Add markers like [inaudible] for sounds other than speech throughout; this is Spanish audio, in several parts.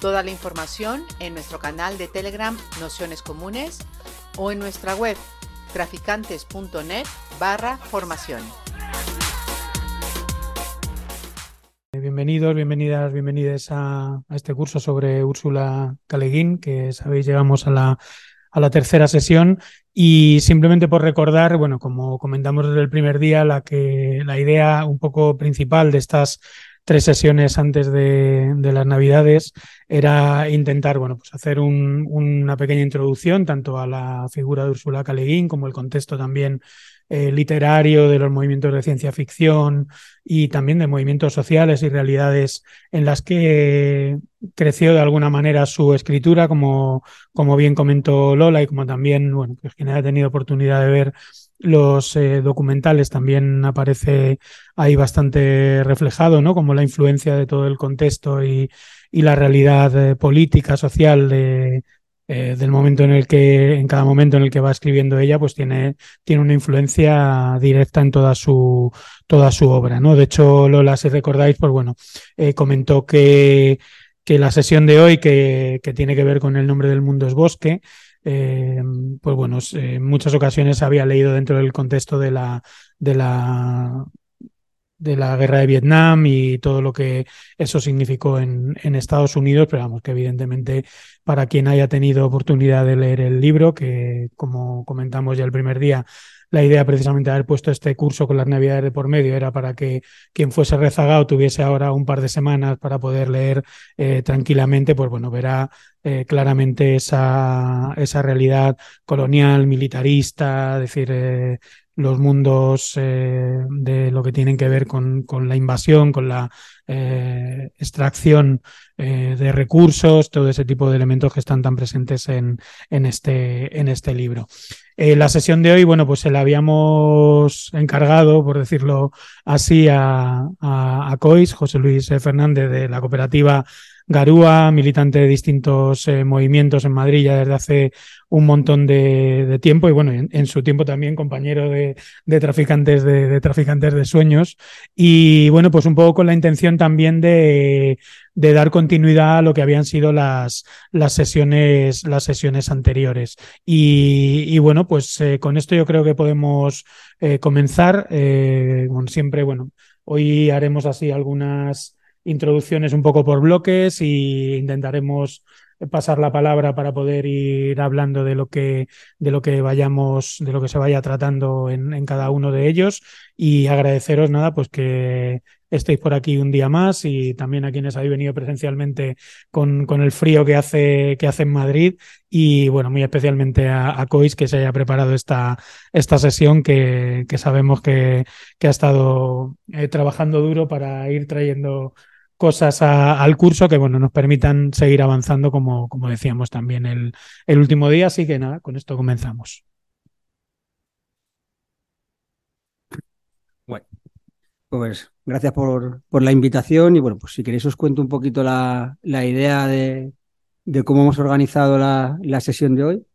Toda la información en nuestro canal de Telegram Nociones Comunes o en nuestra web traficantes.net barra formación. Bienvenidos, bienvenidas, a, a este curso sobre Úrsula Caleguín, que sabéis llegamos a la, a la tercera sesión y simplemente por recordar, bueno, como comentamos desde el primer día, la, que, la idea un poco principal de estas tres sesiones antes de, las Navidades era intentar, bueno, pues hacer un, una pequeña introducción tanto a la figura de Úrsula K. Le Guin como el contexto también eh, literario de los movimientos de ciencia ficción y también de movimientos sociales y realidades en las que creció de alguna manera su escritura, como, como bien comentó Lola y como también, bueno, pues quien haya tenido oportunidad de ver los eh, documentales también aparece ahí bastante reflejado, ¿no? Como la influencia de todo el contexto y, la realidad eh, política, social eh, del momento en el que, en cada momento en el que va escribiendo ella, pues tiene, tiene una influencia directa en toda su, toda su obra, ¿no? De hecho, Lola, si recordáis, pues bueno, comentó que, que la sesión de hoy, que tiene que ver con el nombre del mundo es bosque, eh, pues bueno, en muchas ocasiones había leído dentro del contexto de la, de la, de la guerra de Vietnam y todo lo que eso significó en, en, Estados Unidos, pero vamos, que evidentemente para quien haya tenido oportunidad de leer el libro, que como comentamos ya el primer día, la idea precisamente de haber puesto este curso con las navidades de por medio era para que quien fuese rezagado tuviese ahora un par de semanas para poder leer eh, tranquilamente, pues bueno, verá eh, claramente esa, esa realidad colonial, militarista, es decir, eh, los mundos eh, de lo que tienen que ver con, con la invasión, con la eh, extracción eh, de recursos, todo ese tipo de elementos que están tan presentes en, en, este, en este libro. la sesión de hoy, bueno, pues se la habíamos encargado, por decirlo así, a, a, a COIS, José Luis Fernández de la cooperativa Garúa, militante de distintos eh, movimientos en Madrid ya desde hace un montón de, tiempo y bueno, en, su tiempo también compañero de, traficantes de, de, traficantes de sueños y bueno, pues un poco con la intención también de, dar continuidad a lo que habían sido las, las sesiones las sesiones anteriores y, bueno, pues eh, con esto yo creo que podemos eh, comenzar. siempre, bueno, hoy haremos así algunas introducciones un poco por bloques y intentaremos pasar la palabra para poder ir hablando de lo que de lo que vayamos de lo que se vaya tratando en, cada uno de ellos. Y agradeceros nada pues que estéis por aquí un día más y también a quienes habéis venido presencialmente con, con el frío que hace que hace en Madrid. Y bueno muy especialmente a, a Cois que se haya preparado esta esta sesión que, que sabemos que, que ha estado eh, trabajando duro para ir trayendo cosas a, al curso que bueno nos permitan seguir avanzando como, como decíamos también el, el, último día. Así que nada, con esto comenzamos. Bueno, pues gracias por, por la invitación y bueno, pues si queréis os cuento un poquito la, la idea de, de, cómo hemos organizado la, la sesión de hoy.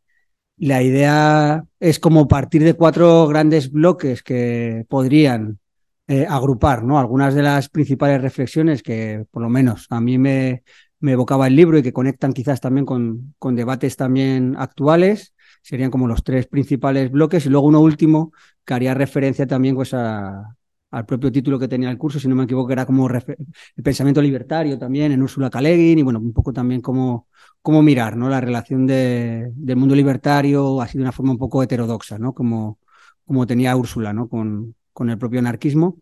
La idea es como partir de cuatro grandes bloques que podrían eh, agrupar ¿no? algunas de las principales reflexiones que por lo menos a mí me, me evocaba el libro y que conectan quizás también con, con debates también actuales. Serían como los tres principales bloques y luego uno último que haría referencia también pues a, al propio título que tenía el curso, si no me equivoco, era como el pensamiento libertario también en Úrsula Guin y bueno, un poco también cómo, cómo mirar ¿no? la relación de, del mundo libertario así de una forma un poco heterodoxa, ¿no? como, como tenía Úrsula ¿no? con, con el propio anarquismo,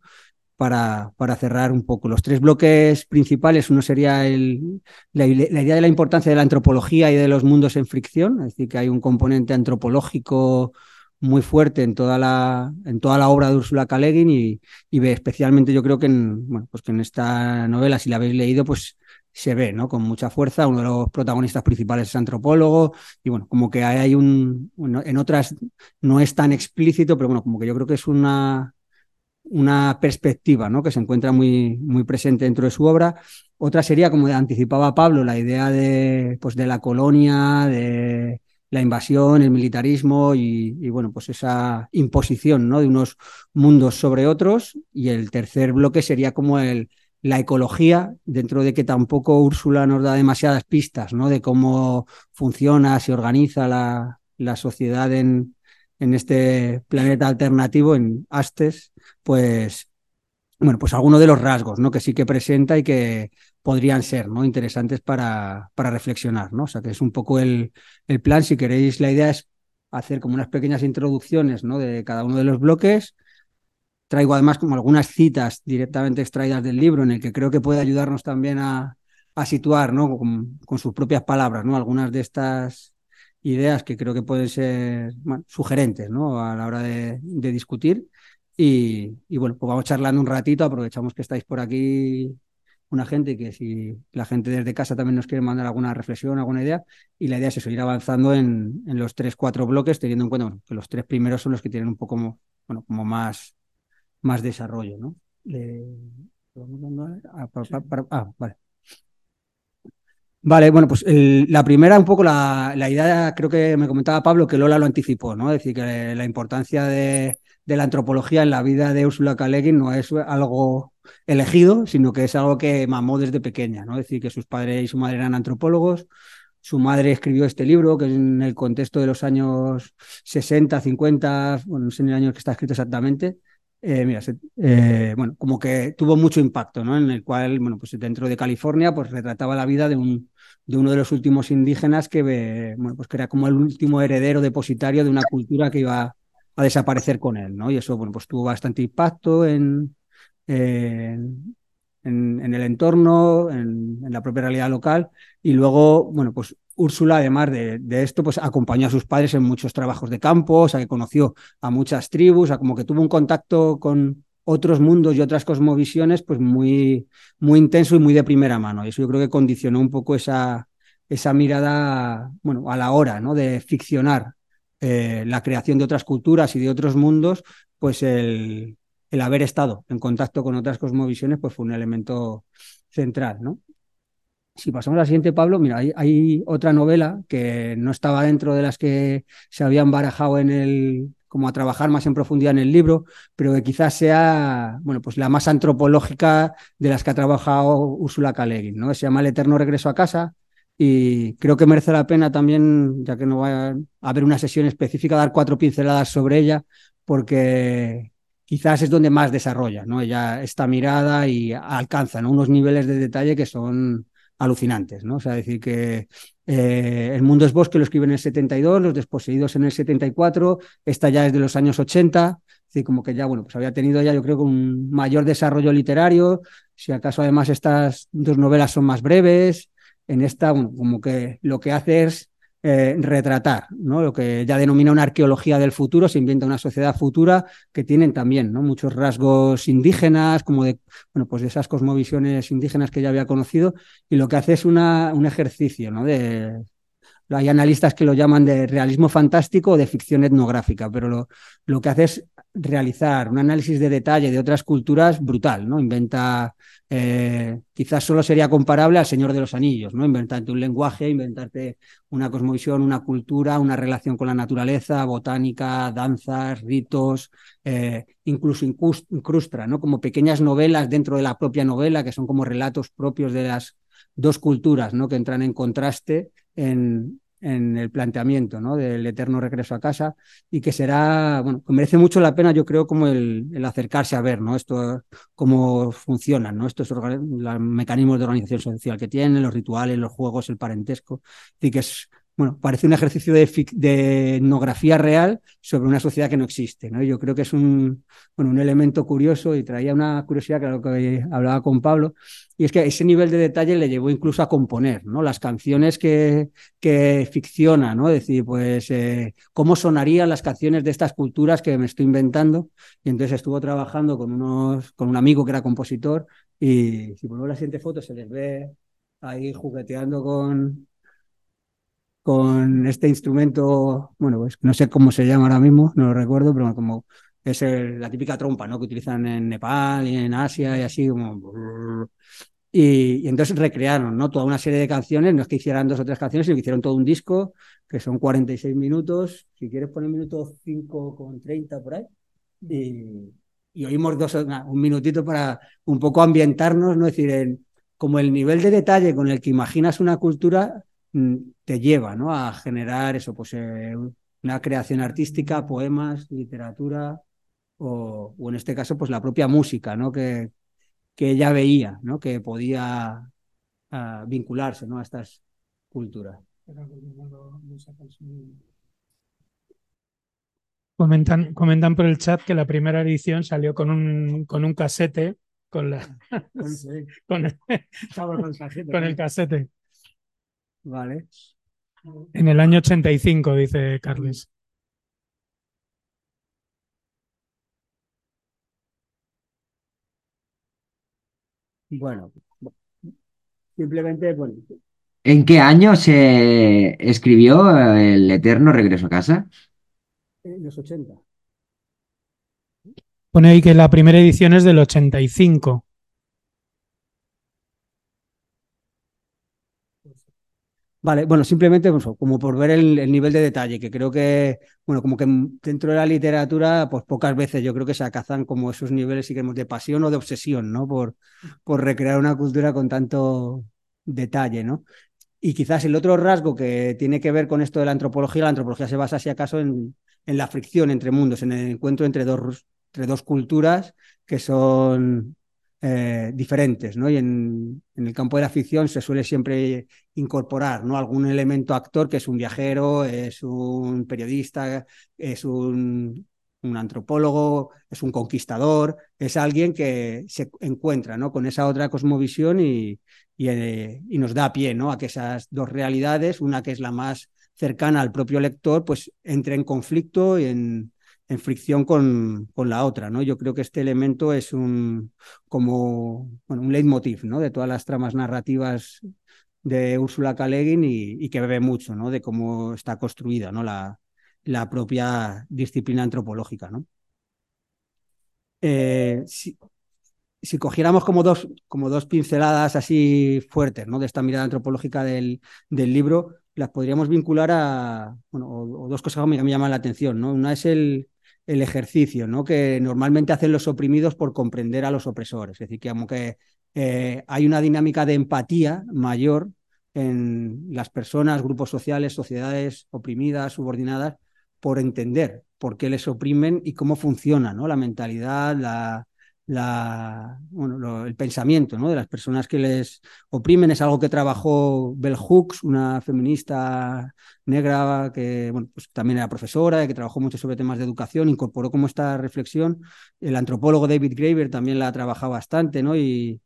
para, para, cerrar un poco. Los tres bloques principales, uno sería el, la, idea de la importancia de la antropología y de los mundos en fricción, es decir, que hay un componente antropológico muy fuerte en toda la, en toda la obra de Ursula K. Le y, y ve especialmente yo creo que en, bueno, pues que en esta novela, si la habéis leído, pues se ve, ¿no? Con mucha fuerza. Uno de los protagonistas principales es antropólogo y bueno, como que hay un, en otras no es tan explícito, pero bueno, como que yo creo que es una, una perspectiva, ¿no? Que se encuentra muy, muy presente dentro de su obra. Otra sería, como anticipaba Pablo, la idea de, pues, de la colonia, de la invasión, el militarismo y, bueno, pues esa imposición, ¿no? De unos mundos sobre otros. Y el tercer bloque sería como el, la ecología, dentro de que tampoco Úrsula nos da demasiadas pistas ¿no? de cómo funciona, se organiza la, la sociedad en, en, este planeta alternativo, en Astes, pues, bueno, pues algunos de los rasgos ¿no? que sí que presenta y que podrían ser ¿no? interesantes para, para reflexionar. ¿no? O sea, que es un poco el, el plan. Si queréis, la idea es hacer como unas pequeñas introducciones ¿no? de cada uno de los bloques Traigo además como algunas citas directamente extraídas del libro en el que creo que puede ayudarnos también a, situar ¿no? Con, sus propias palabras ¿no? algunas de estas ideas que creo que pueden ser sugerentes ¿no? a la hora de, discutir. Y, bueno, pues vamos charlando un ratito, aprovechamos que estáis por aquí una gente y que si la gente desde casa también nos quiere mandar alguna reflexión, alguna idea, y la idea es eso, ir avanzando en, en los tres, cuatro bloques, teniendo en cuenta que los tres primeros son los que tienen un poco bueno, como más, más desarrollo, ¿no? Ah, ah, vale. Vale, bueno, pues la primera, un poco la, la, idea, creo que me comentaba Pablo, que Lola lo anticipó, ¿no? Es decir, que la importancia de, de la antropología en la vida de Úrsula K. no es algo elegido, sino que es algo que mamó desde pequeña, ¿no? Es decir, que sus padres y su madre eran antropólogos, su madre escribió este libro, que en el contexto de los años 60, 50, bueno, no sé en el año que está escrito exactamente, eh, mira, eh, bueno, como que tuvo mucho impacto, ¿no? En el cual, bueno, pues dentro de California, pues retrataba la vida de, un, de uno de los últimos indígenas que, bueno, pues que era como el último heredero depositario de una cultura que iba a desaparecer con él, ¿no? Y eso, bueno, pues tuvo bastante impacto en, en, en, el entorno, en, en, la propia realidad local. Y luego, bueno, pues Úrsula, además de, esto, pues acompañó a sus padres en muchos trabajos de campo, o sea, que conoció a muchas tribus, o como que tuvo un contacto con otros mundos y otras cosmovisiones, pues muy, muy intenso y muy de primera mano. Y eso yo creo que condicionó un poco esa, esa mirada, bueno, a la hora, ¿no? De ficcionar eh, la creación de otras culturas y de otros mundos, pues el, el haber estado en contacto con otras cosmovisiones, pues fue un elemento central, ¿no? Si pasamos a la siguiente, Pablo, mira, hay, otra novela que no estaba dentro de las que se habían barajado en el, como a trabajar más en profundidad en el libro, pero que quizás sea, bueno, pues la más antropológica de las que ha trabajado Úrsula K. ¿no? Se llama El eterno regreso a casa y creo que merece la pena también, ya que no va a haber una sesión específica, dar cuatro pinceladas sobre ella, porque quizás es donde más desarrolla, ¿no? Ella esta mirada y alcanza unos niveles de detalle que son alucinantes, ¿no? O sea, decir que eh, El mundo es bosque lo escribe en el 72, Los desposeídos en el 74, esta ya es de los años 80, es como que ya, bueno, pues había tenido ya yo creo un mayor desarrollo literario, si acaso además estas dos novelas son más breves, en esta, como que lo que hace es eh, retratar, ¿no? Lo que ya denomina una arqueología del futuro, se inventa una sociedad futura que tienen también, ¿no? Muchos rasgos indígenas, como de, bueno, pues de esas cosmovisiones indígenas que ya había conocido, y lo que hace es una, un ejercicio, ¿no? De, hay analistas que lo llaman de realismo fantástico o de ficción etnográfica, pero lo, lo que hace es realizar un análisis de detalle de otras culturas brutal, ¿no? Inventa, eh, quizás solo sería comparable al Señor de los Anillos, ¿no? Inventarte un lenguaje, inventarte una cosmovisión, una cultura, una relación con la naturaleza, botánica, danzas, ritos, eh, incluso incrustra, ¿no? Como pequeñas novelas dentro de la propia novela, que son como relatos propios de las dos culturas, ¿no? Que entran en contraste en, en el planteamiento ¿no? del eterno regreso a casa y que será, bueno, que merece mucho la pena, yo creo, como el, acercarse a ver ¿no? Esto, cómo funcionan ¿no? estos los mecanismos de organización social que tienen, los rituales, los juegos, el parentesco. Y que es bueno, parece un ejercicio de, de, etnografía real sobre una sociedad que no existe. ¿no? Yo creo que es un, bueno, un elemento curioso y traía una curiosidad que, lo que hablaba con Pablo, y es que ese nivel de detalle le llevó incluso a componer ¿no? las canciones que, que ficciona, ¿no? es decir, pues eh, cómo sonarían las canciones de estas culturas que me estoy inventando. Y entonces estuvo trabajando con, unos, con un amigo que era compositor y si ponemos la siguiente foto se les ve ahí jugueteando con, con este instrumento, bueno, pues no sé cómo se llama ahora mismo, no lo recuerdo, pero como es la típica trompa, ¿no? Que utilizan en Nepal y en Asia y así como... Y, entonces recrearon, ¿no? Toda una serie de canciones, no es que hicieran dos o tres canciones, sino que hicieron todo un disco, que son 46 minutos, si quieres poner minutos 5 con 30 por ahí, y, y oímos dos, un minutito para un poco ambientarnos, ¿no? Es decir, en, como el nivel de detalle con el que imaginas una cultura te lleva, ¿no? A generar eso, pues eh, una creación artística, poemas, literatura, o, en este caso, pues la propia música, ¿no? Que, que ella veía, ¿no? Que podía ah, vincularse, ¿no? A estas culturas. Comentan, comentan por el chat que la primera edición salió con un, con un casete, con, la, [laughs] con, el, con el casete. Vale. En el año 85, dice Carles. Bueno, simplemente, bueno. ¿En qué año se escribió el eterno regreso a casa? En los 80. Pone ahí que la primera edición es del 85. Vale, bueno, simplemente pues, como por ver el, nivel de detalle, que creo que, bueno, como que dentro de la literatura, pues pocas veces yo creo que se acazan como esos niveles, digamos, de pasión o de obsesión, ¿no? Por, por recrear una cultura con tanto detalle, ¿no? Y quizás el otro rasgo que tiene que ver con esto de la antropología, la antropología se basa, si acaso, en, en la fricción entre mundos, en el encuentro entre dos, entre dos culturas que son eh, diferentes, ¿no? Y en, el campo de la ficción se suele siempre incorporar, ¿no? Algún elemento actor que es un viajero, es un periodista, es un, antropólogo, es un conquistador, es alguien que se encuentra, ¿no? Con esa otra cosmovisión y, eh, y nos da pie, ¿no? A que esas dos realidades, una que es la más cercana al propio lector, pues entre en conflicto y en, en fricción con, con, la otra, ¿no? Yo creo que este elemento es un como un leitmotiv, ¿no? De todas las tramas narrativas de Úrsula K. y, que bebe mucho, ¿no? De cómo está construida, ¿no? La, la propia disciplina antropológica, ¿no? Eh, si, si, cogiéramos como dos, como dos pinceladas así fuertes, ¿no? De esta mirada antropológica del, del libro, las podríamos vincular a, bueno, o, dos cosas que me, me, llaman la atención, ¿no? Una es el, el ejercicio, ¿no? Que normalmente hacen los oprimidos por comprender a los opresores. Es decir, que eh, hay una dinámica de empatía mayor en las personas, grupos sociales, sociedades oprimidas, subordinadas, por entender por qué les oprimen y cómo funciona ¿no? la mentalidad, la, la, el pensamiento ¿no? de las personas que les oprimen. Es algo que trabajó Bell Hooks, una feminista negra que pues también era profesora, y que trabajó mucho sobre temas de educación, incorporó como esta reflexión. El antropólogo David Graeber también la ha trabajado bastante, ¿no? Y,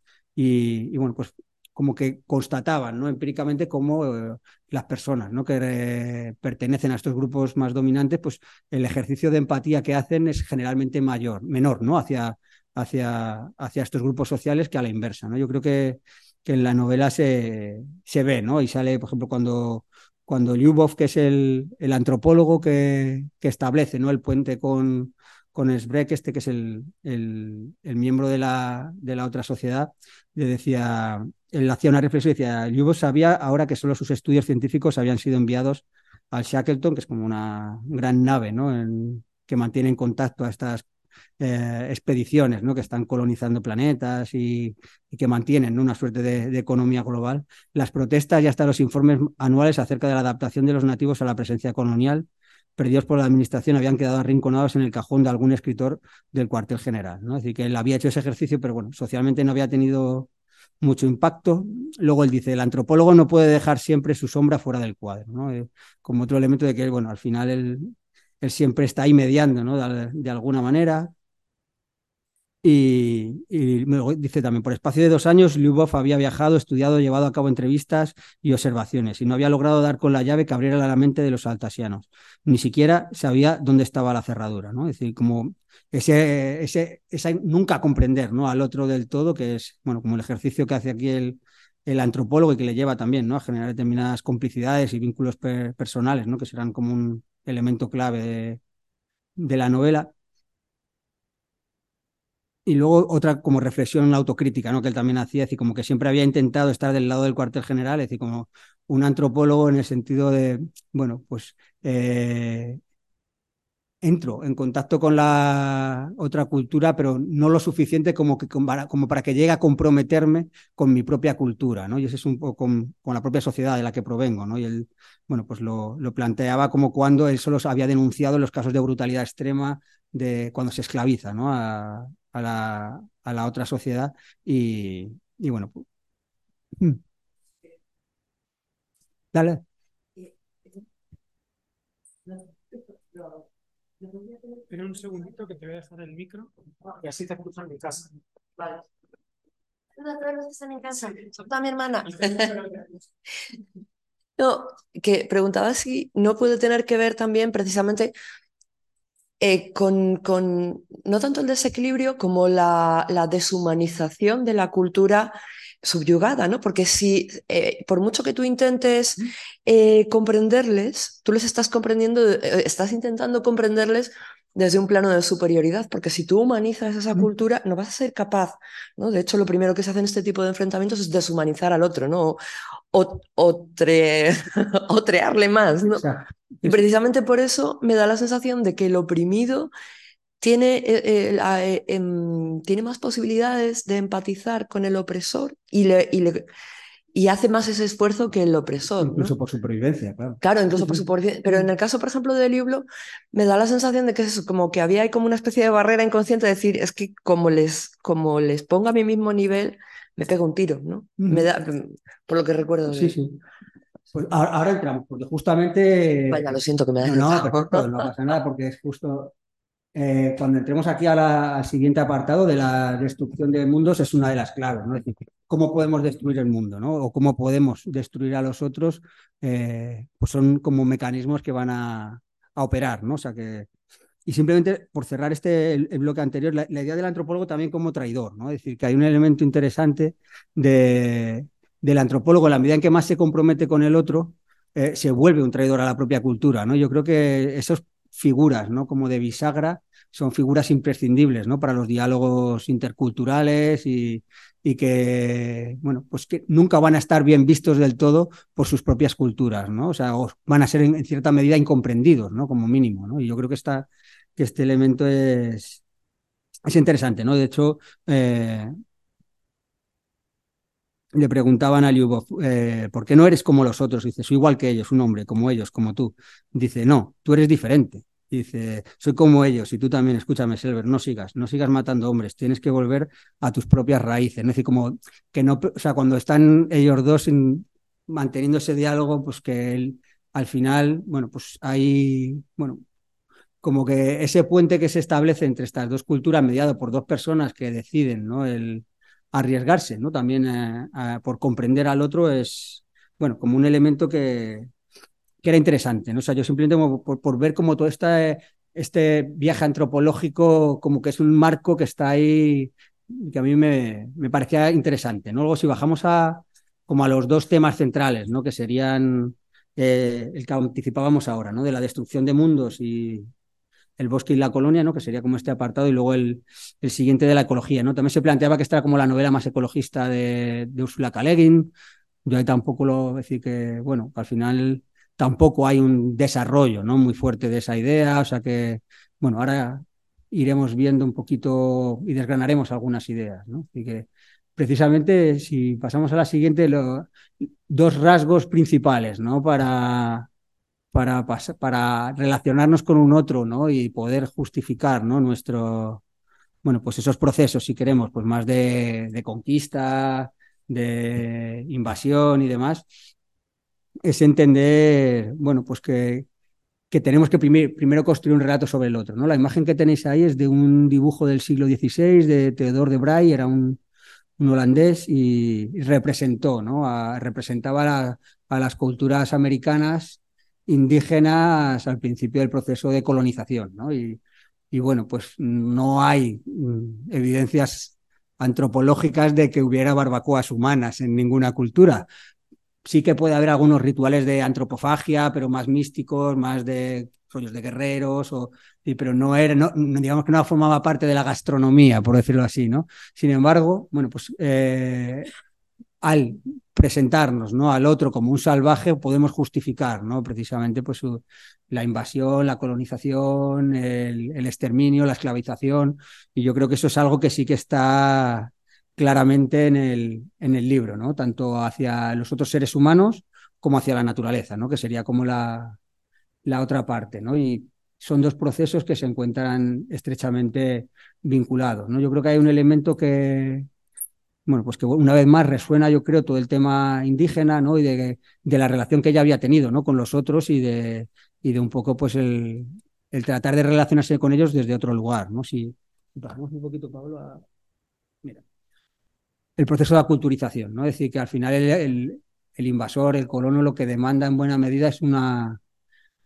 bueno, pues como que constataban ¿no? empíricamente cómo eh, las personas ¿no? que pertenecen a estos grupos más dominantes, pues el ejercicio de empatía que hacen es generalmente mayor, menor, ¿no? Hacia, hacia, hacia estos grupos sociales que a la inversa. ¿no? Yo creo que, que en la novela se, se ve, ¿no? Y sale, por ejemplo, cuando, cuando Lyubov, que es el, el antropólogo que, que, establece ¿no? el puente con, con Sbrek, este que es el, el, miembro de la, de la otra sociedad, le decía, él hacía una reflexión decía, Lyubov sabía ahora que solo sus estudios científicos habían sido enviados al Shackleton, que es como una gran nave, ¿no? En, que mantiene en contacto a estas eh, expediciones ¿no? que están colonizando planetas y, que mantienen una suerte de, economía global. Las protestas y hasta los informes anuales acerca de la adaptación de los nativos a la presencia colonial perdidos por la administración habían quedado arrinconados en el cajón de algún escritor del cuartel general. ¿no? Decir, que él había hecho ese ejercicio, pero bueno, socialmente no había tenido mucho impacto. Luego él dice, el antropólogo no puede dejar siempre su sombra fuera del cuadro, ¿no? Eh, como otro elemento de que, bueno, al final él, él siempre está ahí mediando, ¿no? de alguna manera. Y, dice también, por espacio de dos años, Lyubov había viajado, estudiado, llevado a cabo entrevistas y observaciones y no había logrado dar con la llave que abriera la mente de los altasianos. Ni siquiera sabía dónde estaba la cerradura, ¿no? Es decir, como ese, ese, nunca comprender, ¿no? Al otro del todo, que es, bueno, como el ejercicio que hace aquí el, el antropólogo y que le lleva también ¿no? a generar determinadas complicidades y vínculos personales, ¿no? que serán como un elemento clave de la novela. Y luego otra como reflexión autocrítica, ¿no? Que él también hacía, es decir, como que siempre había intentado estar del lado del cuartel general, es decir, como un antropólogo en el sentido de, bueno, pues eh, entro en contacto con la otra cultura, pero no lo suficiente como, que, como para que llegue a comprometerme con mi propia cultura, ¿no? Y eso es un poco con, la propia sociedad de la que provengo, ¿no? Y él, bueno, pues lo, lo, planteaba como cuando él solo había denunciado los casos de brutalidad extrema de cuando se esclaviza, ¿no? A, a, la, a la, otra sociedad y, y bueno. Pues, mm. Dale. Espera un segundito que te voy a dejar el micro y así te escucho en mi casa. Vale. están en casa. Toda mi hermana. [laughs] No, que preguntaba si no puede tener que ver también precisamente eh, con, con, no tanto el desequilibrio como la, la deshumanización de la cultura subyugada, ¿no? Porque si, eh, por mucho que tú intentes eh, comprenderles, tú les estás comprendiendo, estás intentando comprenderles desde un plano de superioridad, porque si tú humanizas esa cultura, no vas a ser capaz, ¿no? De hecho, lo primero que se hace en este tipo de enfrentamientos es deshumanizar al otro, ¿no? O, [laughs] o, trearle más, ¿no? Y precisamente por eso me da la sensación de que el oprimido tiene, eh, eh, em, tiene más posibilidades de empatizar con el opresor y, le, y, le, y hace más ese esfuerzo que el opresor. Incluso por supervivencia, claro. Claro, incluso por supervivencia. Pero en el caso, por ejemplo, de Liblo, me da la sensación de que es como que había como una especie de barrera inconsciente de decir, es que como les, como les ponga a mi mismo nivel, me pego un tiro, ¿no? Me da, por lo que recuerdo. Sí, sí. Pues ahora, entramos, porque justamente... Vaya, lo siento que me da... No, no, no pasa nada, porque es justo eh, cuando entremos aquí al siguiente apartado de la destrucción de mundos es una de las claves, ¿no? Es decir, cómo podemos destruir el mundo, ¿no? O cómo podemos destruir a los otros, eh, pues son como mecanismos que van a, operar, ¿no? O sea que y simplemente por cerrar este el, bloque anterior, la, idea del antropólogo también como traidor, ¿no? Es decir, que hay un elemento interesante de, del antropólogo, en la medida en que más se compromete con el otro, eh, se vuelve un traidor a la propia cultura, ¿no? Yo creo que esos figuras, ¿no? Como de bisagra, son figuras imprescindibles, ¿no? Para los diálogos interculturales y, y, que, bueno, pues que nunca van a estar bien vistos del todo por sus propias culturas, ¿no? O sea, van a ser en, cierta medida incomprendidos, ¿no? Como mínimo, ¿no? Y yo creo que, esta, que este elemento es, es interesante, ¿no? De hecho, eh, le preguntaban a Lyubov, eh, ¿por qué no eres como los otros? Dice, soy igual que ellos, un hombre, como ellos, como tú. Dice, no, tú eres diferente. Dice, soy como ellos y tú también, escúchame, Selver, no sigas, no sigas matando hombres, tienes que volver a tus propias raíces. Es decir, como que no, o sea, cuando están ellos dos manteniendo ese diálogo, pues que él, al final, bueno, pues hay, bueno, como que ese puente que se establece entre estas dos culturas, mediado por dos personas que deciden, ¿no? El, arriesgarse, ¿no? También eh, por comprender al otro es, bueno, como un elemento que, que era interesante, ¿no? O sea, yo simplemente por, ver como todo este, este viaje antropológico, como que es un marco que está ahí, que a mí me, me parecía interesante, ¿no? Luego si bajamos a como a los dos temas centrales, ¿no? Que serían eh, el que anticipábamos ahora, ¿no? De la destrucción de mundos y, el bosque y la colonia, ¿no? que sería como este apartado, y luego el, el siguiente de la ecología. ¿no? También se planteaba que esta era como la novela más ecologista de, de Ursula K. Yo ahí tampoco lo decir que, bueno, al final tampoco hay un desarrollo ¿no? muy fuerte de esa idea, o sea que, bueno, ahora iremos viendo un poquito y desgranaremos algunas ideas. ¿no? Así que, precisamente, si pasamos a la siguiente, dos rasgos principales ¿no? para, para, relacionarnos con un otro, ¿no? Y poder justificar, ¿no? Nuestro, bueno, pues esos procesos, si queremos, pues más de, conquista, de invasión y demás, es entender, bueno, pues que, tenemos que primero construir un relato sobre el otro, ¿no? La imagen que tenéis ahí es de un dibujo del siglo XVI de Theodore de Bray, era un, holandés y, representó, ¿no? representaba a las culturas americanas indígenas al principio del proceso de colonización, ¿no? Y, bueno, pues no hay mm, evidencias antropológicas de que hubiera barbacoas humanas en ninguna cultura. Sí que puede haber algunos rituales de antropofagia, pero más místicos, más de rollos de guerreros, o, pero no era, no, digamos que no formaba parte de la gastronomía, por decirlo así, ¿no? Sin embargo, bueno, pues eh, al presentarnos ¿no? al otro como un salvaje, podemos justificar ¿no? precisamente pues, la invasión, la colonización, el, el, exterminio, la esclavización. Y yo creo que eso es algo que sí que está claramente en el, en el libro, ¿no? tanto hacia los otros seres humanos como hacia la naturaleza, ¿no? que sería como la, la otra parte. ¿no? Y son dos procesos que se encuentran estrechamente vinculados. ¿no? Yo creo que hay un elemento que, bueno, pues que una vez más resuena, yo creo, todo el tema indígena, ¿no? Y de, la relación que ella había tenido, ¿no? Con los otros y de, y de un poco, pues, el, el, tratar de relacionarse con ellos desde otro lugar, ¿no? Si bajamos un poquito, Pablo, a... Mira. El proceso de aculturización, ¿no? Es decir, que al final el, invasor, el colono, lo que demanda en buena medida es una...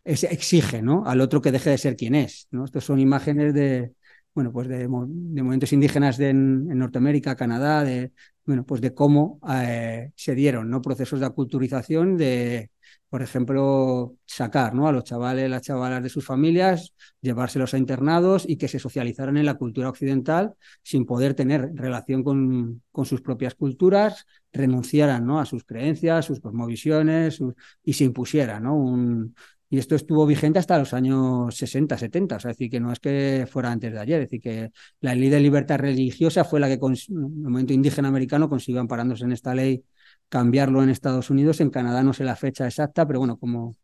Exige, ¿no? Al otro que deje de ser quien es, ¿no? Estos son imágenes de, bueno, pues de, de movimientos indígenas de, en, Norteamérica, Canadá, de, bueno, pues de cómo eh, se dieron ¿no? procesos de aculturización, de, por ejemplo, sacar ¿no? a los chavales, las chavalas de sus familias, llevárselos a internados y que se socializaran en la cultura occidental sin poder tener relación con, con sus propias culturas, renunciaran ¿no? a sus creencias, sus cosmovisiones sus, y se impusiera ¿no? un, y esto estuvo vigente hasta los años 60, 70, o sea, es decir, que no es que fuera antes de ayer, es decir, que la ley de libertad religiosa fue la que en el movimiento indígena americano consiguió amparándose en esta ley cambiarlo en Estados Unidos, en Canadá no sé la fecha exacta, pero bueno, como...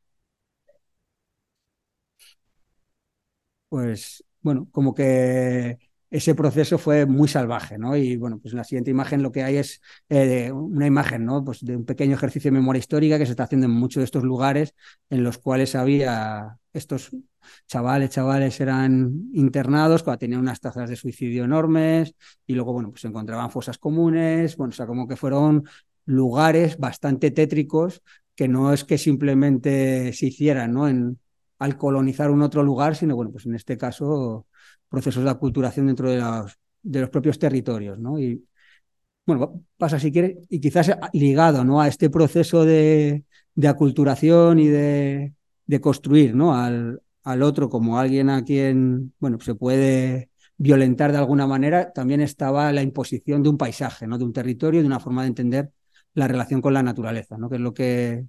Pues, bueno, como que ese proceso fue muy salvaje, ¿no? Y bueno, pues en la siguiente imagen lo que hay es eh, una imagen, ¿no? Pues de un pequeño ejercicio de memoria histórica que se está haciendo en muchos de estos lugares en los cuales había estos chavales, chavales eran internados, cuando tenían unas tasas de suicidio enormes y luego, bueno, pues se encontraban fosas comunes, bueno, o sea, como que fueron lugares bastante tétricos que no es que simplemente se hicieran, ¿no? Al colonizar un otro lugar, sino, bueno, pues en este caso procesos de aculturación dentro de los, de los propios territorios, ¿no? Y bueno, pasa si quiere, y quizás ligado ¿no? a este proceso de, de aculturación y de, de construir ¿no? al, al, otro como alguien a quien bueno, se puede violentar de alguna manera, también estaba la imposición de un paisaje, ¿no? de un territorio, de una forma de entender la relación con la naturaleza, ¿no? que es lo que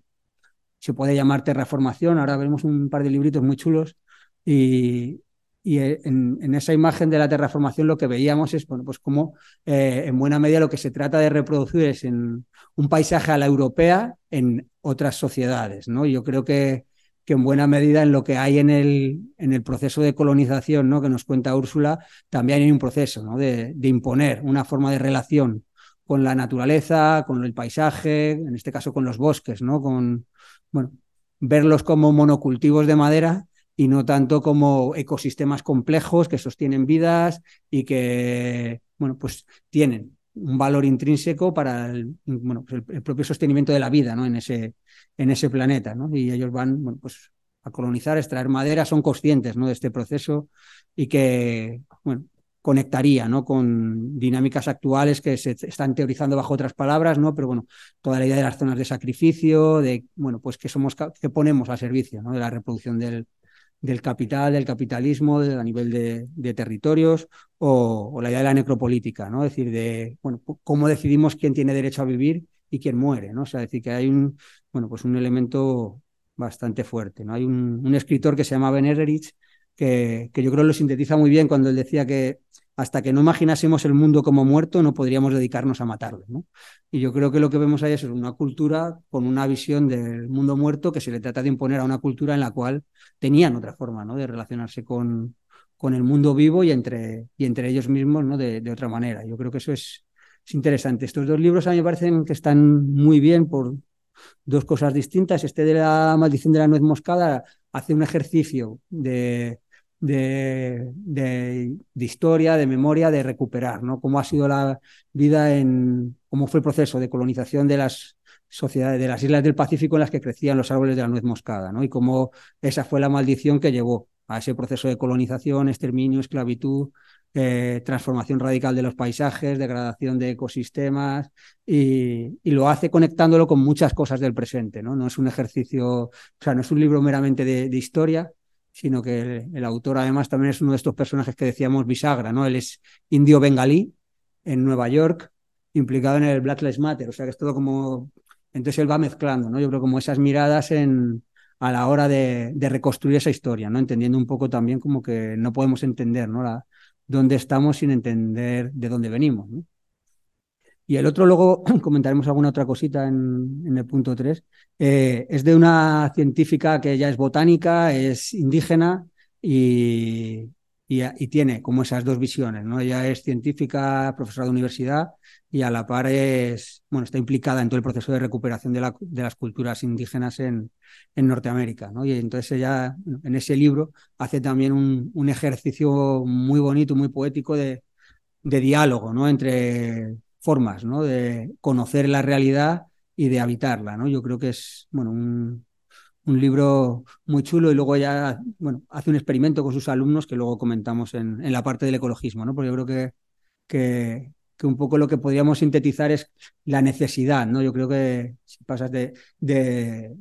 se puede llamar terraformación. Ahora veremos un par de libritos muy chulos y, y en, en, esa imagen de la terraformación lo que veíamos es, bueno, pues como eh, en buena medida lo que se trata de reproducir es en un paisaje a la europea en otras sociedades, ¿no? yo creo que, que en buena medida en lo que hay en el, en el proceso de colonización, ¿no? Que nos cuenta Úrsula, también hay un proceso, ¿no? De, de imponer una forma de relación con la naturaleza, con el paisaje, en este caso con los bosques, ¿no? Con, bueno, verlos como monocultivos de madera y no tanto como ecosistemas complejos que sostienen vidas y que, bueno, pues tienen un valor intrínseco para el, bueno, pues el, el propio sostenimiento de la vida ¿no? en, ese, en ese planeta. ¿no? Y ellos van bueno, pues a colonizar, extraer madera, son conscientes ¿no? de este proceso y que bueno, conectaría ¿no? con dinámicas actuales que se están teorizando bajo otras palabras, ¿no? pero bueno, toda la idea de las zonas de sacrificio, de bueno, pues que somos que ponemos al servicio ¿no? de la reproducción del, del capital, del capitalismo a nivel de, territorios o, la idea de la necropolítica, ¿no? Es decir, de bueno, cómo decidimos quién tiene derecho a vivir y quién muere, ¿no? O sea, decir que hay un, bueno, pues un elemento bastante fuerte, ¿no? Hay un, escritor que se llama Ben Ehrenreich que, que yo creo lo sintetiza muy bien cuando él decía que hasta que no imaginásemos el mundo como muerto, no podríamos dedicarnos a matarlo. ¿no? Y yo creo que lo que vemos ahí es una cultura con una visión del mundo muerto que se le trata de imponer a una cultura en la cual tenían otra forma ¿no? de relacionarse con, con el mundo vivo y entre, y entre ellos mismos ¿no? de, otra manera. Yo creo que eso es, es interesante. Estos dos libros a mí me parecen que están muy bien por dos cosas distintas. Este de la maldición de la nuez moscada hace un ejercicio de de, de, de, historia, de memoria, de recuperar, ¿no? Cómo ha sido la vida en, cómo fue el proceso de colonización de las sociedades, de las islas del Pacífico en las que crecían los árboles de la nuez moscada, ¿no? Y cómo esa fue la maldición que llevó a ese proceso de colonización, exterminio, esclavitud, eh, transformación radical de los paisajes, degradación de ecosistemas, y, lo hace conectándolo con muchas cosas del presente. No, no es un ejercicio, o sea, no es un libro meramente de, historia, sino que el, autor además también es uno de estos personajes que decíamos bisagra, ¿no? Él es indio bengalí en Nueva York, implicado en el Black Lives Matter, o sea que es todo como... Entonces él va mezclando, ¿no? Yo creo como esas miradas en, a la hora de, reconstruir esa historia, ¿no? Entendiendo un poco también como que no podemos entender, ¿no? La, dónde estamos sin entender de dónde venimos, Y el otro, luego [clears throat] comentaremos alguna otra cosita en, el punto 3, eh, es de una científica que ya es botánica, es indígena y, y, tiene como esas dos visiones, ¿no? Ella es científica, profesora de universidad y a la par es, bueno, está implicada en todo el proceso de recuperación de, las culturas indígenas en, en Norteamérica, ¿no? Y entonces ella, en ese libro, hace también un, ejercicio muy bonito, muy poético de, de diálogo, ¿no? Entre formas, ¿no? De conocer la realidad y de habitarla, ¿no? Yo creo que es, bueno, un, libro muy chulo y luego ya, bueno, hace un experimento con sus alumnos que luego comentamos en, la parte del ecologismo, ¿no? Porque yo creo que, que, un poco lo que podríamos sintetizar es la necesidad, ¿no? Yo creo que si pasas de,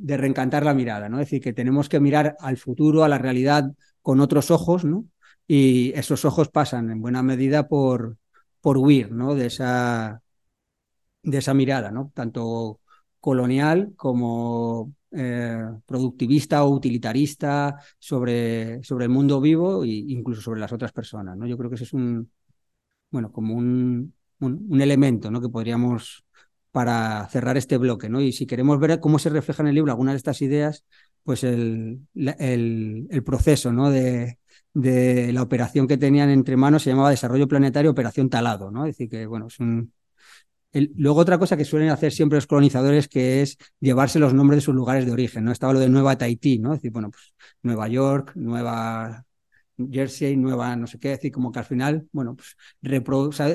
reencantar la mirada, ¿no? Es decir, que tenemos que mirar al futuro, a la realidad con otros ojos. Y esos ojos pasan en buena medida por, por huir, ¿no? De esa, de esa mirada, ¿no? Tanto colonial como eh, productivista o utilitarista sobre, sobre el mundo vivo e incluso sobre las otras personas. ¿no? Yo creo que ese es un, bueno, como un, un, elemento ¿no? que podríamos para cerrar este bloque. ¿no? Y si queremos ver cómo se refleja en el libro algunas de estas ideas, pues el, el, el proceso ¿no? de, de la operación que tenían entre manos se llamaba Desarrollo Planetario Operación Talado, ¿no? Es decir, que bueno, es un, luego otra cosa que suelen hacer siempre los colonizadores que es llevarse los nombres de sus lugares de origen, ¿no? Estaba lo de Nueva Tahití, ¿no? Es decir, bueno, pues Nueva York, Nueva Jersey, Nueva no sé qué, es decir, como que al final, bueno, pues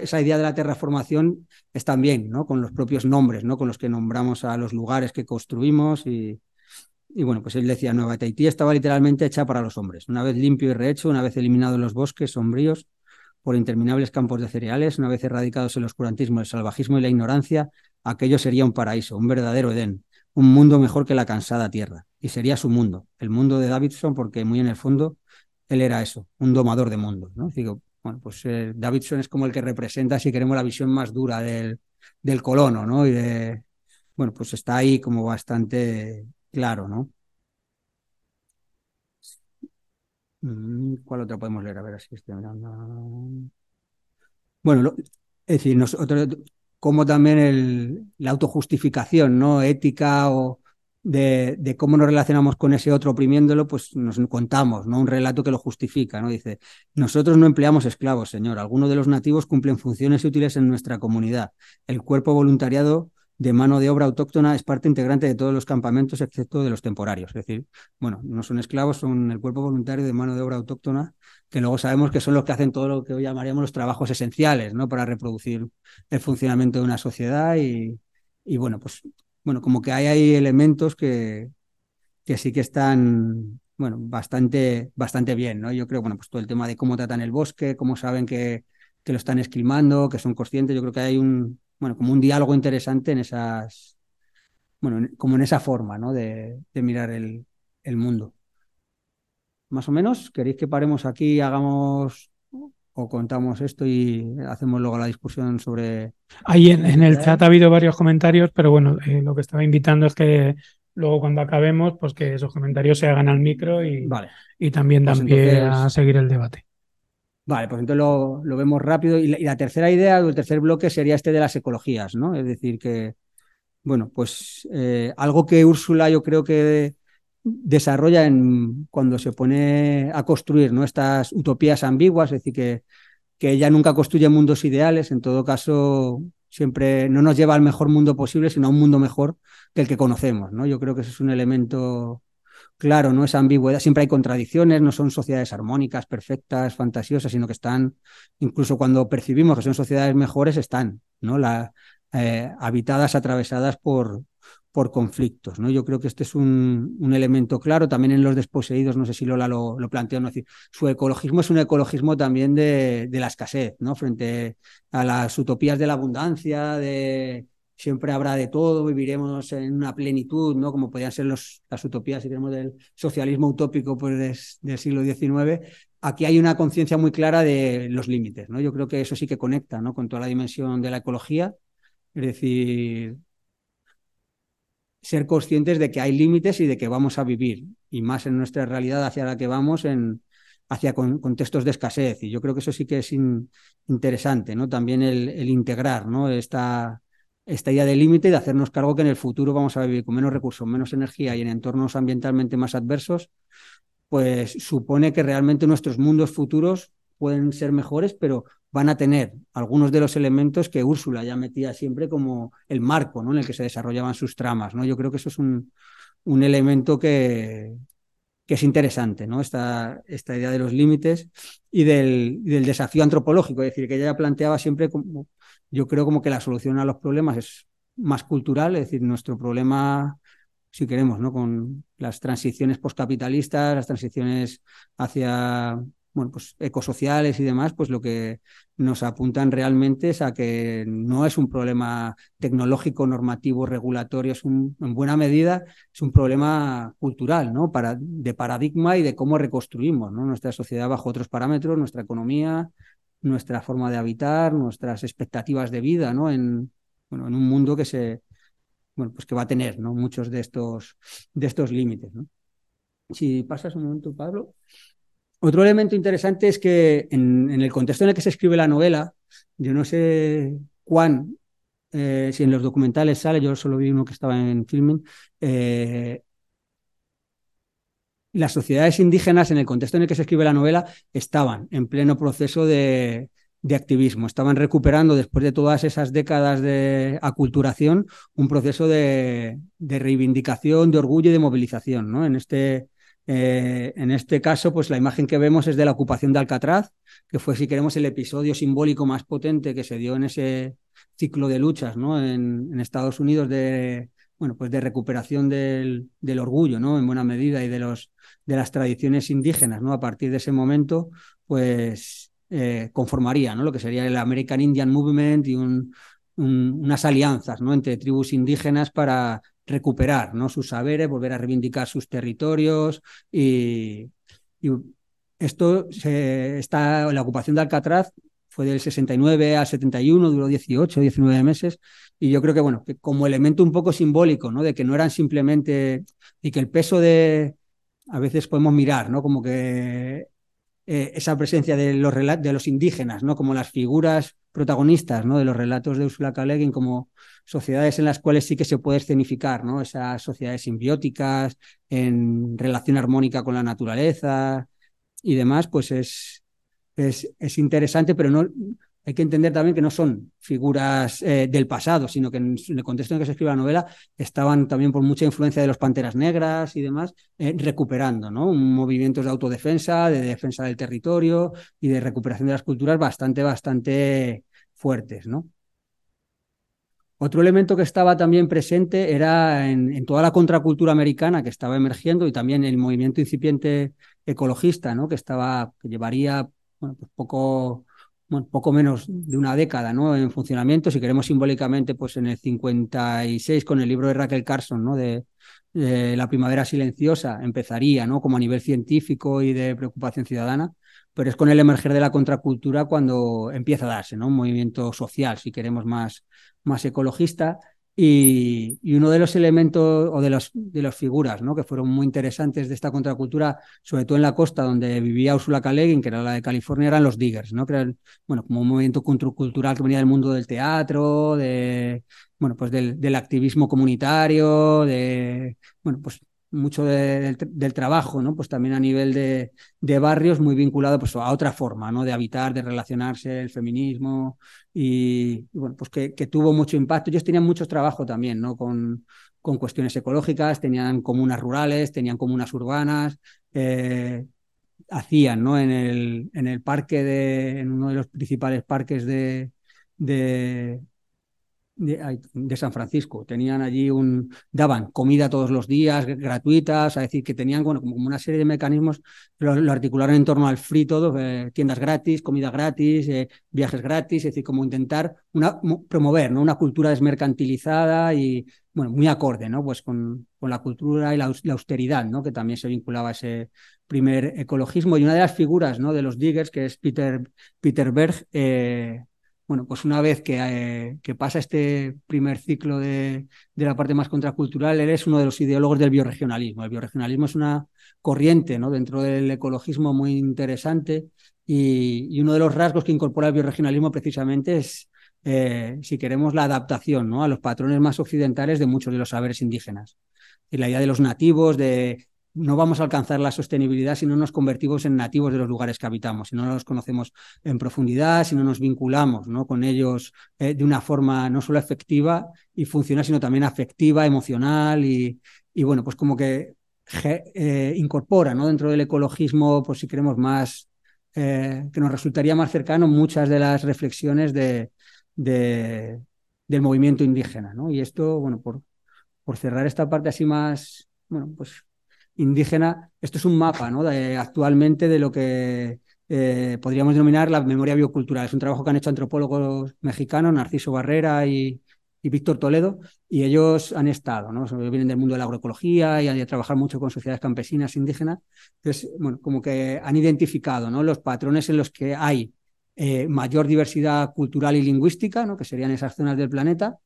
esa idea de la terraformación es también, ¿no? Con los propios nombres, ¿no? Con los que nombramos a los lugares que construimos y, y bueno, pues él decía, Nueva Tahití estaba literalmente hecha para los hombres, una vez limpio y rehecho, una vez eliminado los bosques sombríos, por interminables campos de cereales, una vez erradicados el oscurantismo, el salvajismo y la ignorancia, aquello sería un paraíso, un verdadero Edén, un mundo mejor que la cansada tierra. Y sería su mundo, el mundo de Davidson, porque muy en el fondo él era eso, un domador de mundos. ¿no? Digo, bueno, pues eh, Davidson es como el que representa, si queremos, la visión más dura del, del colono, ¿no? Y de, bueno, pues está ahí como bastante claro, ¿no? Mm, ¿Cuál otra podemos leer? A ver, si estoy mirando. Bueno, es decir, nosotros, como también el, la autojustificación, ¿no? Ética o de, de, cómo nos relacionamos con ese otro oprimiéndolo, pues nos contamos, ¿no? Un relato que lo justifica, ¿no? Dice, nosotros no empleamos esclavos, señor. Algunos de los nativos cumplen funciones útiles en nuestra comunidad. El cuerpo voluntariado de mano de obra autóctona es parte integrante de todos los campamentos, excepto de los temporarios. Es decir, bueno, no son esclavos, son el cuerpo voluntario de mano de obra autóctona, que luego sabemos que son los que hacen todo lo que hoy llamaríamos los trabajos esenciales, ¿no? Para reproducir el funcionamiento de una sociedad y, y bueno, pues, bueno, como que hay elementos que, que sí que están, bueno, bastante, bastante bien, ¿no? Yo creo, bueno, pues todo el tema de cómo tratan el bosque, cómo saben que, que lo están esquilmando, que son conscientes, yo creo que hay un, bueno, como un diálogo interesante en esas, bueno, como en esa forma, ¿no? De, mirar el, el, mundo. Más o menos, ¿queréis que paremos aquí, hagamos o contamos esto y hacemos luego la discusión sobre... Ahí en, el chat ha habido varios comentarios, pero bueno, eh, lo que estaba invitando es que luego cuando acabemos, pues que esos comentarios se hagan al micro y, vale. y también dan pues pie a seguir el debate. Vale, pues entonces lo, lo vemos rápido. Y la, tercera idea o el tercer bloque sería este de las ecologías, ¿no? Es decir, que, bueno, pues eh, algo que Úrsula yo creo que desarrolla en, cuando se pone a construir ¿no? estas utopías ambiguas, es decir, que, que ella nunca construye mundos ideales, en todo caso siempre no nos lleva al mejor mundo posible, sino a un mundo mejor que el que conocemos, ¿no? Yo creo que ese es un elemento claro, no es ambigüedad, siempre hay contradicciones, no son sociedades armónicas, perfectas, fantasiosas, sino que están, incluso cuando percibimos que son sociedades mejores, están, ¿no? La, eh, habitadas, atravesadas por, por conflictos. ¿no? Yo creo que este es un, un, elemento claro. También en los desposeídos, no sé si Lola lo, lo planteó, ¿no? decir, su ecologismo es un ecologismo también de, de, la escasez, ¿no? frente a las utopías de la abundancia, de siempre habrá de todo, viviremos en una plenitud, ¿no? como podían ser los, las utopías, tenemos del socialismo utópico pues, del siglo XIX. Aquí hay una conciencia muy clara de los límites. ¿no? Yo creo que eso sí que conecta ¿no? con toda la dimensión de la ecología. Es decir, ser conscientes de que hay límites y de que vamos a vivir, y más en nuestra realidad hacia la que vamos, en, hacia con, contextos de escasez. Y yo creo que eso sí que es in, interesante, ¿no? También el, el, integrar, ¿no? Esta, esta idea de límite de hacernos cargo que en el futuro vamos a vivir con menos recursos, menos energía y en entornos ambientalmente más adversos, pues supone que realmente nuestros mundos futuros pueden ser mejores, pero van a tener algunos de los elementos que Úrsula ya metía siempre como el marco ¿no? en el que se desarrollaban sus tramas. ¿no? Yo creo que eso es un, un elemento que, que, es interesante, ¿no? esta, esta idea de los límites y del, del, desafío antropológico, es decir, que ella planteaba siempre como, yo creo como que la solución a los problemas es más cultural, es decir, nuestro problema si queremos, ¿no? Con las transiciones postcapitalistas, las transiciones hacia bueno, pues ecosociales y demás, pues lo que nos apuntan realmente es a que no es un problema tecnológico, normativo, regulatorio, es un, en buena medida es un problema cultural, ¿no? Para, de paradigma y de cómo reconstruimos ¿no? nuestra sociedad bajo otros parámetros, nuestra economía, nuestra forma de habitar, nuestras expectativas de vida, ¿no? En, bueno, en un mundo que se bueno, pues que va a tener ¿no? muchos de estos, de estos límites. ¿no? Si pasas un momento, Pablo. Otro elemento interesante es que en, en, el contexto en el que se escribe la novela, yo no sé cuán, eh, si en los documentales sale, yo solo vi uno que estaba en filming, eh, las sociedades indígenas en el contexto en el que se escribe la novela estaban en pleno proceso de, de activismo. Estaban recuperando, después de todas esas décadas de aculturación, un proceso de, de reivindicación, de orgullo y de movilización. ¿no? En este eh, en este caso, pues la imagen que vemos es de la ocupación de Alcatraz, que fue, si queremos, el episodio simbólico más potente que se dio en ese ciclo de luchas ¿no? en, en Estados Unidos de, bueno, pues de recuperación del, del, orgullo, ¿no? En buena medida, y de, los, de las tradiciones indígenas, ¿no? A partir de ese momento, pues eh, conformaría, ¿no? Lo que sería el American Indian Movement y un, un, unas alianzas, ¿no? Entre tribus indígenas para recuperar ¿no? sus saberes, volver a reivindicar sus territorios y, esto está, la ocupación de Alcatraz fue del 69 al 71, duró 18, 19 meses, y yo creo que, bueno, que como elemento un poco simbólico, ¿no? De que no eran simplemente, y que el peso de, a veces podemos mirar, ¿no? Como que eh, esa presencia de los, de los indígenas, ¿no? Como las figuras protagonistas, ¿no? De los relatos de Ursula K. Le Guin como sociedades en las cuales sí que se puede escenificar, ¿no? Esas sociedades simbióticas, en relación armónica con la naturaleza y demás, pues es, es, es interesante, pero no, hay que entender también que no son figuras eh, del pasado, sino que en, el contexto en que se escribe la novela estaban también por mucha influencia de los Panteras Negras y demás, eh, recuperando ¿no? movimientos de autodefensa, de defensa del territorio y de recuperación de las culturas bastante, bastante fuertes. ¿no? Otro elemento que estaba también presente era en, en, toda la contracultura americana que estaba emergiendo y también el movimiento incipiente ecologista, ¿no? que estaba, que llevaría bueno, pues poco, poco menos de una década ¿no? en funcionamiento, si queremos simbólicamente, pues en el 56 con el libro de Raquel Carson, ¿no? de, de La primavera silenciosa, empezaría ¿no? como a nivel científico y de preocupación ciudadana, pero es con el emerger de la contracultura cuando empieza a darse ¿no? un movimiento social, si queremos más, más ecologista. Y, uno de los elementos o de, los, de las figuras ¿no? que fueron muy interesantes de esta contracultura, sobre todo en la costa donde vivía Ursula K. Que era la de California, eran los diggers, ¿no? bueno, como un movimiento contracultural que venía del mundo del teatro, de, bueno, pues del, del activismo comunitario, de bueno, pues mucho de, del, trabajo, ¿no? Pues también a nivel de, barrios muy vinculado pues, a otra forma, ¿no? De habitar, de relacionarse, el feminismo y, bueno, pues que, que, tuvo mucho impacto. Ellos tenían mucho trabajo también, ¿no? Con, con cuestiones ecológicas, tenían comunas rurales, tenían comunas urbanas, eh, hacían, ¿no? En el, en el parque de, en uno de los principales parques de, de de, San Francisco. Tenían allí un, daban comida todos los días, gratuitas, es decir, que tenían bueno, como una serie de mecanismos, lo, lo articularon en torno al free todo, eh, tiendas gratis, comida gratis, eh, viajes gratis, es decir, como intentar una, promover ¿no? una cultura desmercantilizada y bueno, muy acorde, ¿no? Pues con, con la cultura y la, la, austeridad, ¿no? Que también se vinculaba a ese primer ecologismo. Y una de las figuras, ¿no? De los diggers, que es Peter, Peter Berg, eh, bueno, pues una vez que, eh, pasa este primer ciclo de, la parte más contracultural, él es uno de los ideólogos del bioregionalismo. El bioregionalismo es una corriente ¿no? dentro del ecologismo muy interesante y, y, uno de los rasgos que incorpora el bioregionalismo precisamente es, eh, si queremos, la adaptación ¿no? a los patrones más occidentales de muchos de los saberes indígenas. Y la idea de los nativos, de no vamos a alcanzar la sostenibilidad si no nos convertimos en nativos de los lugares que habitamos, si no los conocemos en profundidad, si no nos vinculamos ¿no? con ellos eh, de una forma no solo efectiva y funcional, sino también afectiva, emocional y, y bueno, pues como que eh, incorpora ¿no? dentro del ecologismo, pues si queremos más, eh, que nos resultaría más cercano muchas de las reflexiones de, de del movimiento indígena. ¿no? Y esto, bueno, por, por cerrar esta parte así más, bueno, pues indígena. Esto es un mapa actualmente de lo que eh, podríamos denominar la memoria biocultural. Es un trabajo que han hecho antropólogos mexicanos, Narciso Barrera y, Víctor Toledo, y ellos han estado, ¿no? vienen del mundo de la agroecología y han de trabajar mucho con sociedades campesinas indígenas. Entonces, bueno, como que han identificado ¿no? los patrones en los que hay eh, mayor diversidad cultural y lingüística, ¿no? que serían esas zonas del planeta,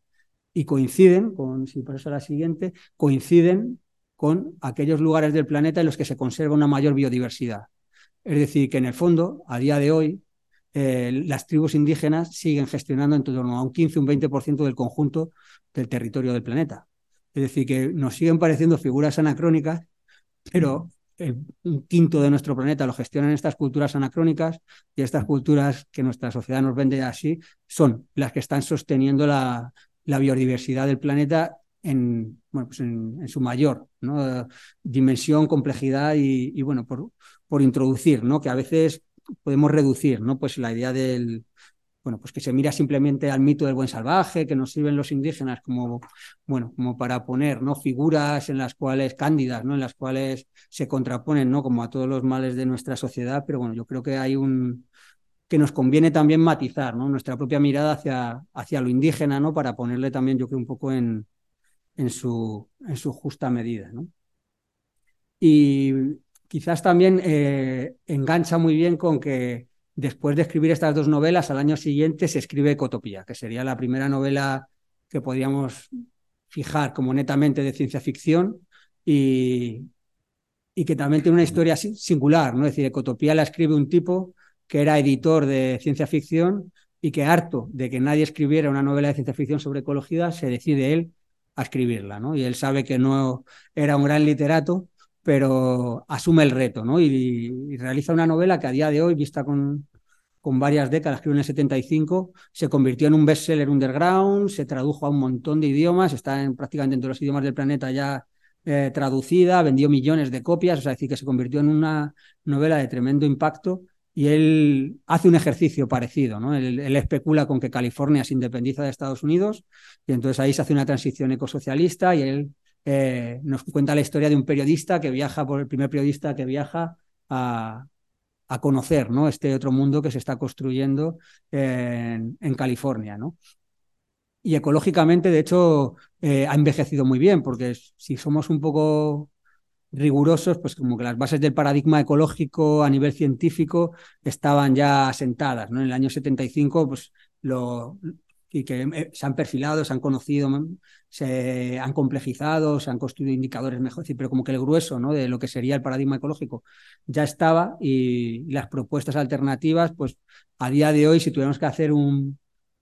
y coinciden, con, si por eso la siguiente, coinciden con aquellos lugares del planeta en los que se conserva una mayor biodiversidad. Es decir, que en el fondo, a día de hoy, eh, las tribus indígenas siguen gestionando en torno a un 15, un 20% del conjunto del territorio del planeta. Es decir, que nos siguen pareciendo figuras anacrónicas, pero el, un quinto de nuestro planeta lo gestionan estas culturas anacrónicas y estas culturas que nuestra sociedad nos vende así son las que están sosteniendo la, la biodiversidad del planeta en, bueno, pues en, su mayor dimensión, complejidad y, bueno, por, por introducir, ¿no? que a veces podemos reducir ¿no? pues la idea del, bueno, pues que se mira simplemente al mito del buen salvaje, que nos sirven los indígenas como, bueno, como para poner, ¿no? Figuras en las cuales, cándidas, ¿no? En las cuales se contraponen, ¿no? Como a todos los males de nuestra sociedad, pero bueno, yo creo que hay un, que nos conviene también matizar. Nuestra propia mirada hacia, hacia lo indígena, ¿no? Para ponerle también, yo creo, un poco en, en su, en su justa medida. ¿no? Y quizás también eh, engancha muy bien con que después de escribir estas dos novelas, al año siguiente se escribe Ecotopía, que sería la primera novela que podríamos fijar como netamente de ciencia ficción y, y que también tiene una historia singular, ¿no? Es decir, Ecotopía la escribe un tipo que era editor de ciencia ficción y que harto de que nadie escribiera una novela de ciencia ficción sobre ecología, se decide él a escribirla, ¿no? Y él sabe que no era un gran literato, pero asume el reto, ¿no? Y, realiza una novela que a día de hoy, vista con, con varias décadas, escribió en el 75, se convirtió en un bestseller underground, se tradujo a un montón de idiomas, está en prácticamente en todos los idiomas del planeta ya eh, traducida, vendió millones de copias, sea, decir, que se convirtió en una novela de tremendo impacto y él hace un ejercicio parecido, ¿no? Él, especula con que California se independiza de Estados Unidos y entonces ahí se hace una transición ecosocialista y él eh, nos cuenta la historia de un periodista que viaja, por el primer periodista que viaja a, a conocer, ¿no? Este otro mundo que se está construyendo en, en California, ¿no? Y ecológicamente, de hecho, eh, ha envejecido muy bien, porque si somos un poco rigurosos, pues como que las bases del paradigma ecológico a nivel científico estaban ya asentadas. ¿no? En el año 75, pues lo, y que eh, se han perfilado, se han conocido, se han complejizado, se han construido indicadores mejores, pero como que el grueso ¿no? de lo que sería el paradigma ecológico ya estaba y las propuestas alternativas, pues a día de hoy, si tuviéramos que hacer un,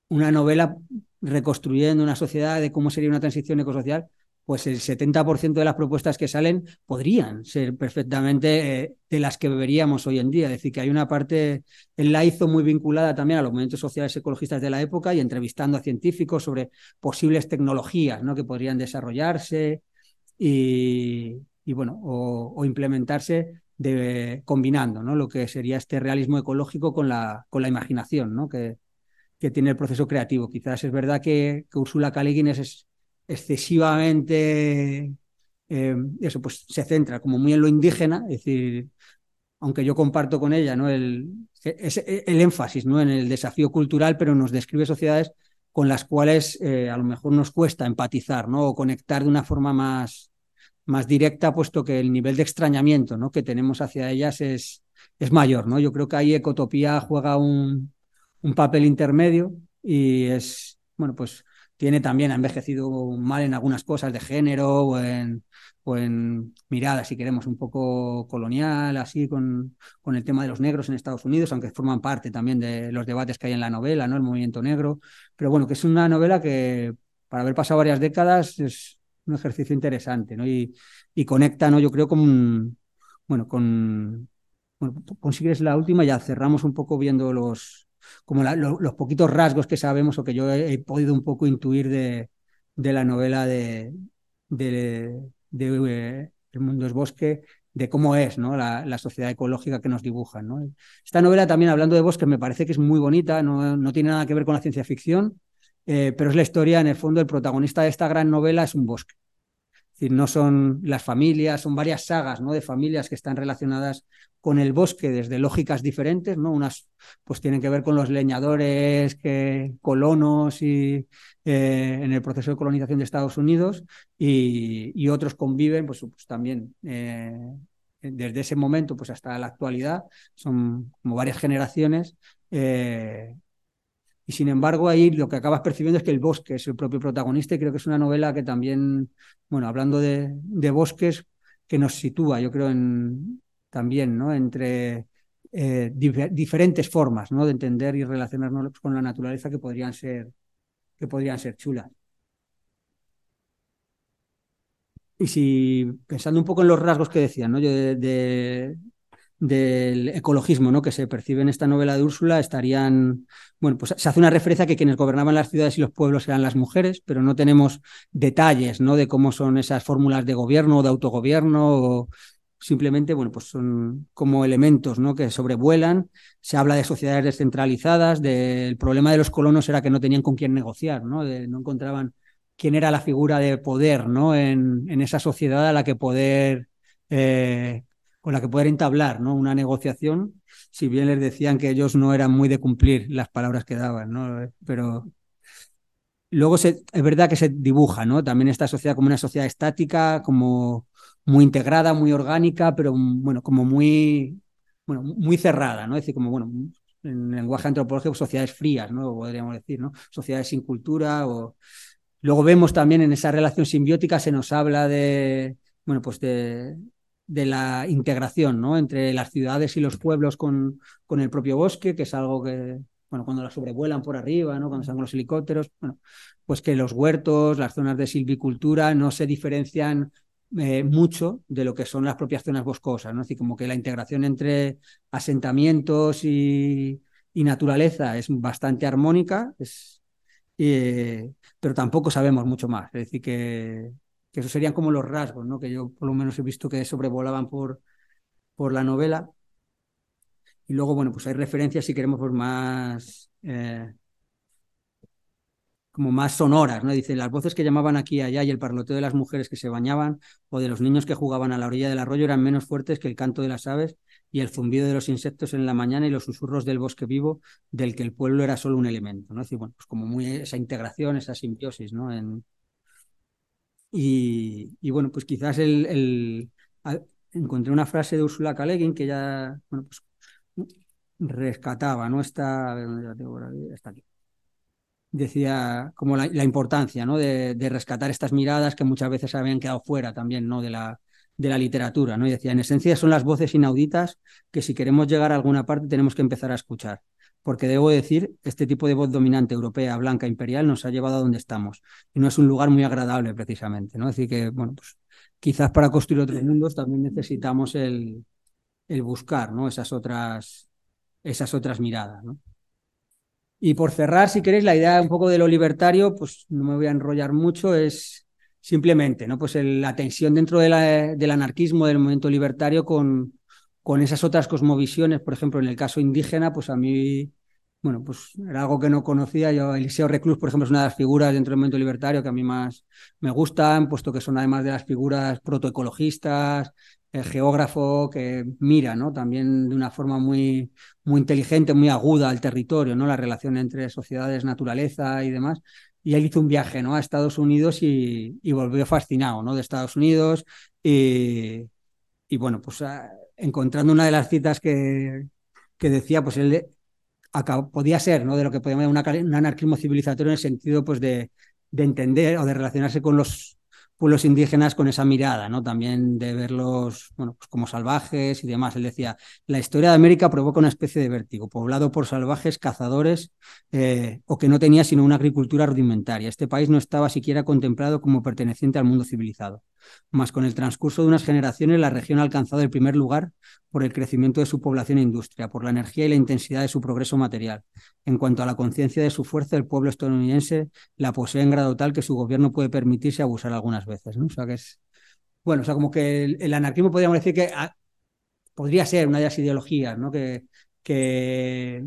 una novela reconstruyendo una sociedad de cómo sería una transición ecosocial, pues el 70% de las propuestas que salen podrían ser perfectamente eh, de las que veríamos hoy en día. Es decir, que hay una parte, él la hizo muy vinculada también a los movimientos sociales ecologistas de la época y entrevistando a científicos sobre posibles tecnologías ¿no? que podrían desarrollarse y, bueno, o, implementarse de, combinando ¿no? lo que sería este realismo ecológico con la, con la imaginación, ¿no? que, que tiene el proceso creativo. Quizás es verdad que, Úrsula K. Es excesivamente, eh, eso, pues se centra como muy en lo indígena, es decir, aunque yo comparto con ella ¿no? el, el énfasis ¿no? en el desafío cultural, pero nos describe sociedades con las cuales eh, a lo mejor nos cuesta empatizar ¿no? o conectar de una forma más, más directa, puesto que el nivel de extrañamiento ¿no? que tenemos hacia ellas es, es mayor. ¿no? Yo creo que ahí Ecotopía juega un, un papel intermedio y es, bueno, pues tiene también, envejecido mal en algunas cosas de género o en, o en mirada, si queremos, un poco colonial, así, con, con el tema de los negros en Estados Unidos, aunque forman parte también de los debates que hay en la novela, ¿no? El movimiento negro. Pero bueno, que es una novela que, para haber pasado varias décadas, es un ejercicio interesante, ¿no? Y, y conecta, ¿no? Yo creo con, bueno, con, bueno, consigues la última, ya cerramos un poco viendo los, como los poquitos rasgos que sabemos o que yo he, podido un poco intuir de, de la novela de, de, eh, El mundo es bosque, de cómo es ¿no? la, la, sociedad ecológica que nos dibujan. ¿no? Esta novela también, hablando de bosque, me parece que es muy bonita, no, no tiene nada que ver con la ciencia ficción, eh, pero es la historia, en el fondo, el protagonista de esta gran novela es un bosque. No son las familias, son varias sagas ¿no? de familias que están relacionadas con el bosque desde lógicas diferentes, ¿no? Unas pues tienen que ver con los leñadores, que, colonos y eh, en el proceso de colonización de Estados Unidos y, otros conviven, pues, pues también eh, desde ese momento pues hasta la actualidad, son como varias generaciones. Eh, y sin embargo, ahí lo que acabas percibiendo es que el bosque es el propio protagonista y creo que es una novela que también, bueno, hablando de, de bosques, que nos sitúa, yo creo, en, también, ¿no? Entre eh, diferentes formas, ¿no? De entender y relacionarnos con la naturaleza que podrían ser, que podrían ser chulas. Y si pensando un poco en los rasgos que decía, ¿no? De, del ecologismo ¿no? que se percibe en esta novela de Úrsula estarían, bueno, pues se hace una referencia a que quienes gobernaban las ciudades y los pueblos eran las mujeres, pero no tenemos detalles ¿no? de cómo son esas fórmulas de gobierno o de autogobierno o, simplemente, bueno, pues son como elementos ¿no? que sobrevuelan. Se habla de sociedades descentralizadas, del problema de los colonos era que no tenían con quién negociar, ¿no? no encontraban quién era la figura de poder ¿no? en, en esa sociedad a la que poder, eh, con la que poder entablar ¿no? una negociación, si bien les decían que ellos no eran muy de cumplir las palabras que daban, ¿no? pero luego se, es verdad que se dibuja ¿no? también esta sociedad como una sociedad estática, como muy integrada, muy orgánica, pero bueno, como muy, bueno, muy cerrada, ¿no? Es decir, como, bueno, en lenguaje antropológico, sociedades frías, ¿no? Podríamos decir, ¿no? Sociedades sin cultura o... Luego vemos también en esa relación simbiótica se nos habla de, bueno, pues de, de la integración, ¿no? Entre las ciudades y los pueblos con, con el propio bosque, que es algo que, bueno, cuando la sobrevuelan por arriba, ¿no? Cuando están con los helicópteros, bueno, pues que los huertos, las zonas de silvicultura no se diferencian eh, mucho de lo que son las propias zonas boscosas, ¿no? Así como que la integración entre asentamientos y, naturaleza es bastante armónica, es, eh, pero tampoco sabemos mucho más. Es decir, que, que esos serían como los rasgos, ¿no? Que yo por lo menos he visto que sobrevolaban por, por la novela. Y luego, bueno, pues hay referencias, si queremos, pues más eh, como más sonoras, ¿no? Dice, las voces que llamaban aquí y allá y el parloteo de las mujeres que se bañaban o de los niños que jugaban a la orilla del arroyo eran menos fuertes que el canto de las aves y el zumbido de los insectos en la mañana y los susurros del bosque vivo del que el pueblo era solo un elemento, ¿no? Es decir, bueno, pues como muy esa integración, esa simbiosis, ¿no? En... Y, bueno, pues quizás el, encontré una frase de Ursula K. que ya, bueno, pues rescataba, ¿no? Está, está aquí decía como la, importancia ¿no? de, rescatar estas miradas que muchas veces habían quedado fuera también ¿no? de, la, de la literatura. ¿no? Y decía, en esencia son las voces inauditas que si queremos llegar a alguna parte tenemos que empezar a escuchar. Porque debo decir, este tipo de voz dominante europea, blanca, imperial, nos ha llevado a donde estamos. Y no es un lugar muy agradable, precisamente. ¿no? Decir, que, bueno, pues quizás para construir otros mundos también necesitamos el, el buscar ¿no? esas, otras, esas otras miradas. Y por cerrar, si queréis, la idea un poco de lo libertario, pues no me voy a enrollar mucho, es simplemente ¿no? pues la tensión dentro del anarquismo, del movimiento libertario, con, con esas otras cosmovisiones, por ejemplo, en el caso indígena, pues a mí bueno, pues era algo que no conocía. Yo, Eliseo Reclus, por ejemplo, es una de las figuras dentro del movimiento libertario que a mí más me gustan, puesto que son además de las figuras protoecologistas, el geógrafo que mira, ¿no? También de una forma muy, muy inteligente, muy aguda al territorio, ¿no? La relación entre sociedades, naturaleza y demás. Y él hizo un viaje, ¿no? A Estados Unidos y, volvió fascinado, ¿no? De Estados Unidos y, bueno, pues ah, encontrando una de las citas que, que decía, pues él podía ser, ¿no? De lo que podemos llamar un anarquismo civilizatorio en el sentido, pues, de entender o de relacionarse con los pueblos indígenas con esa mirada, ¿no? También de verlos, bueno, pues como salvajes y demás. Él decía, la historia de América provoca una especie de vértigo, poblado por salvajes, cazadores, eh, o que no tenía sino una agricultura rudimentaria. Este país no estaba siquiera contemplado como perteneciente al mundo civilizado. Mas con el transcurso de unas generaciones, la región ha alcanzado el primer lugar por el crecimiento de su población e industria, por la energía y la intensidad de su progreso material. En cuanto a la conciencia de su fuerza, el pueblo estadounidense la posee en grado tal que su gobierno puede permitirse abusar algunas veces. ¿no? O sea que es. Bueno, o sea, como que el, anarquismo podríamos decir que podría ser una de las ideologías ¿no? que, que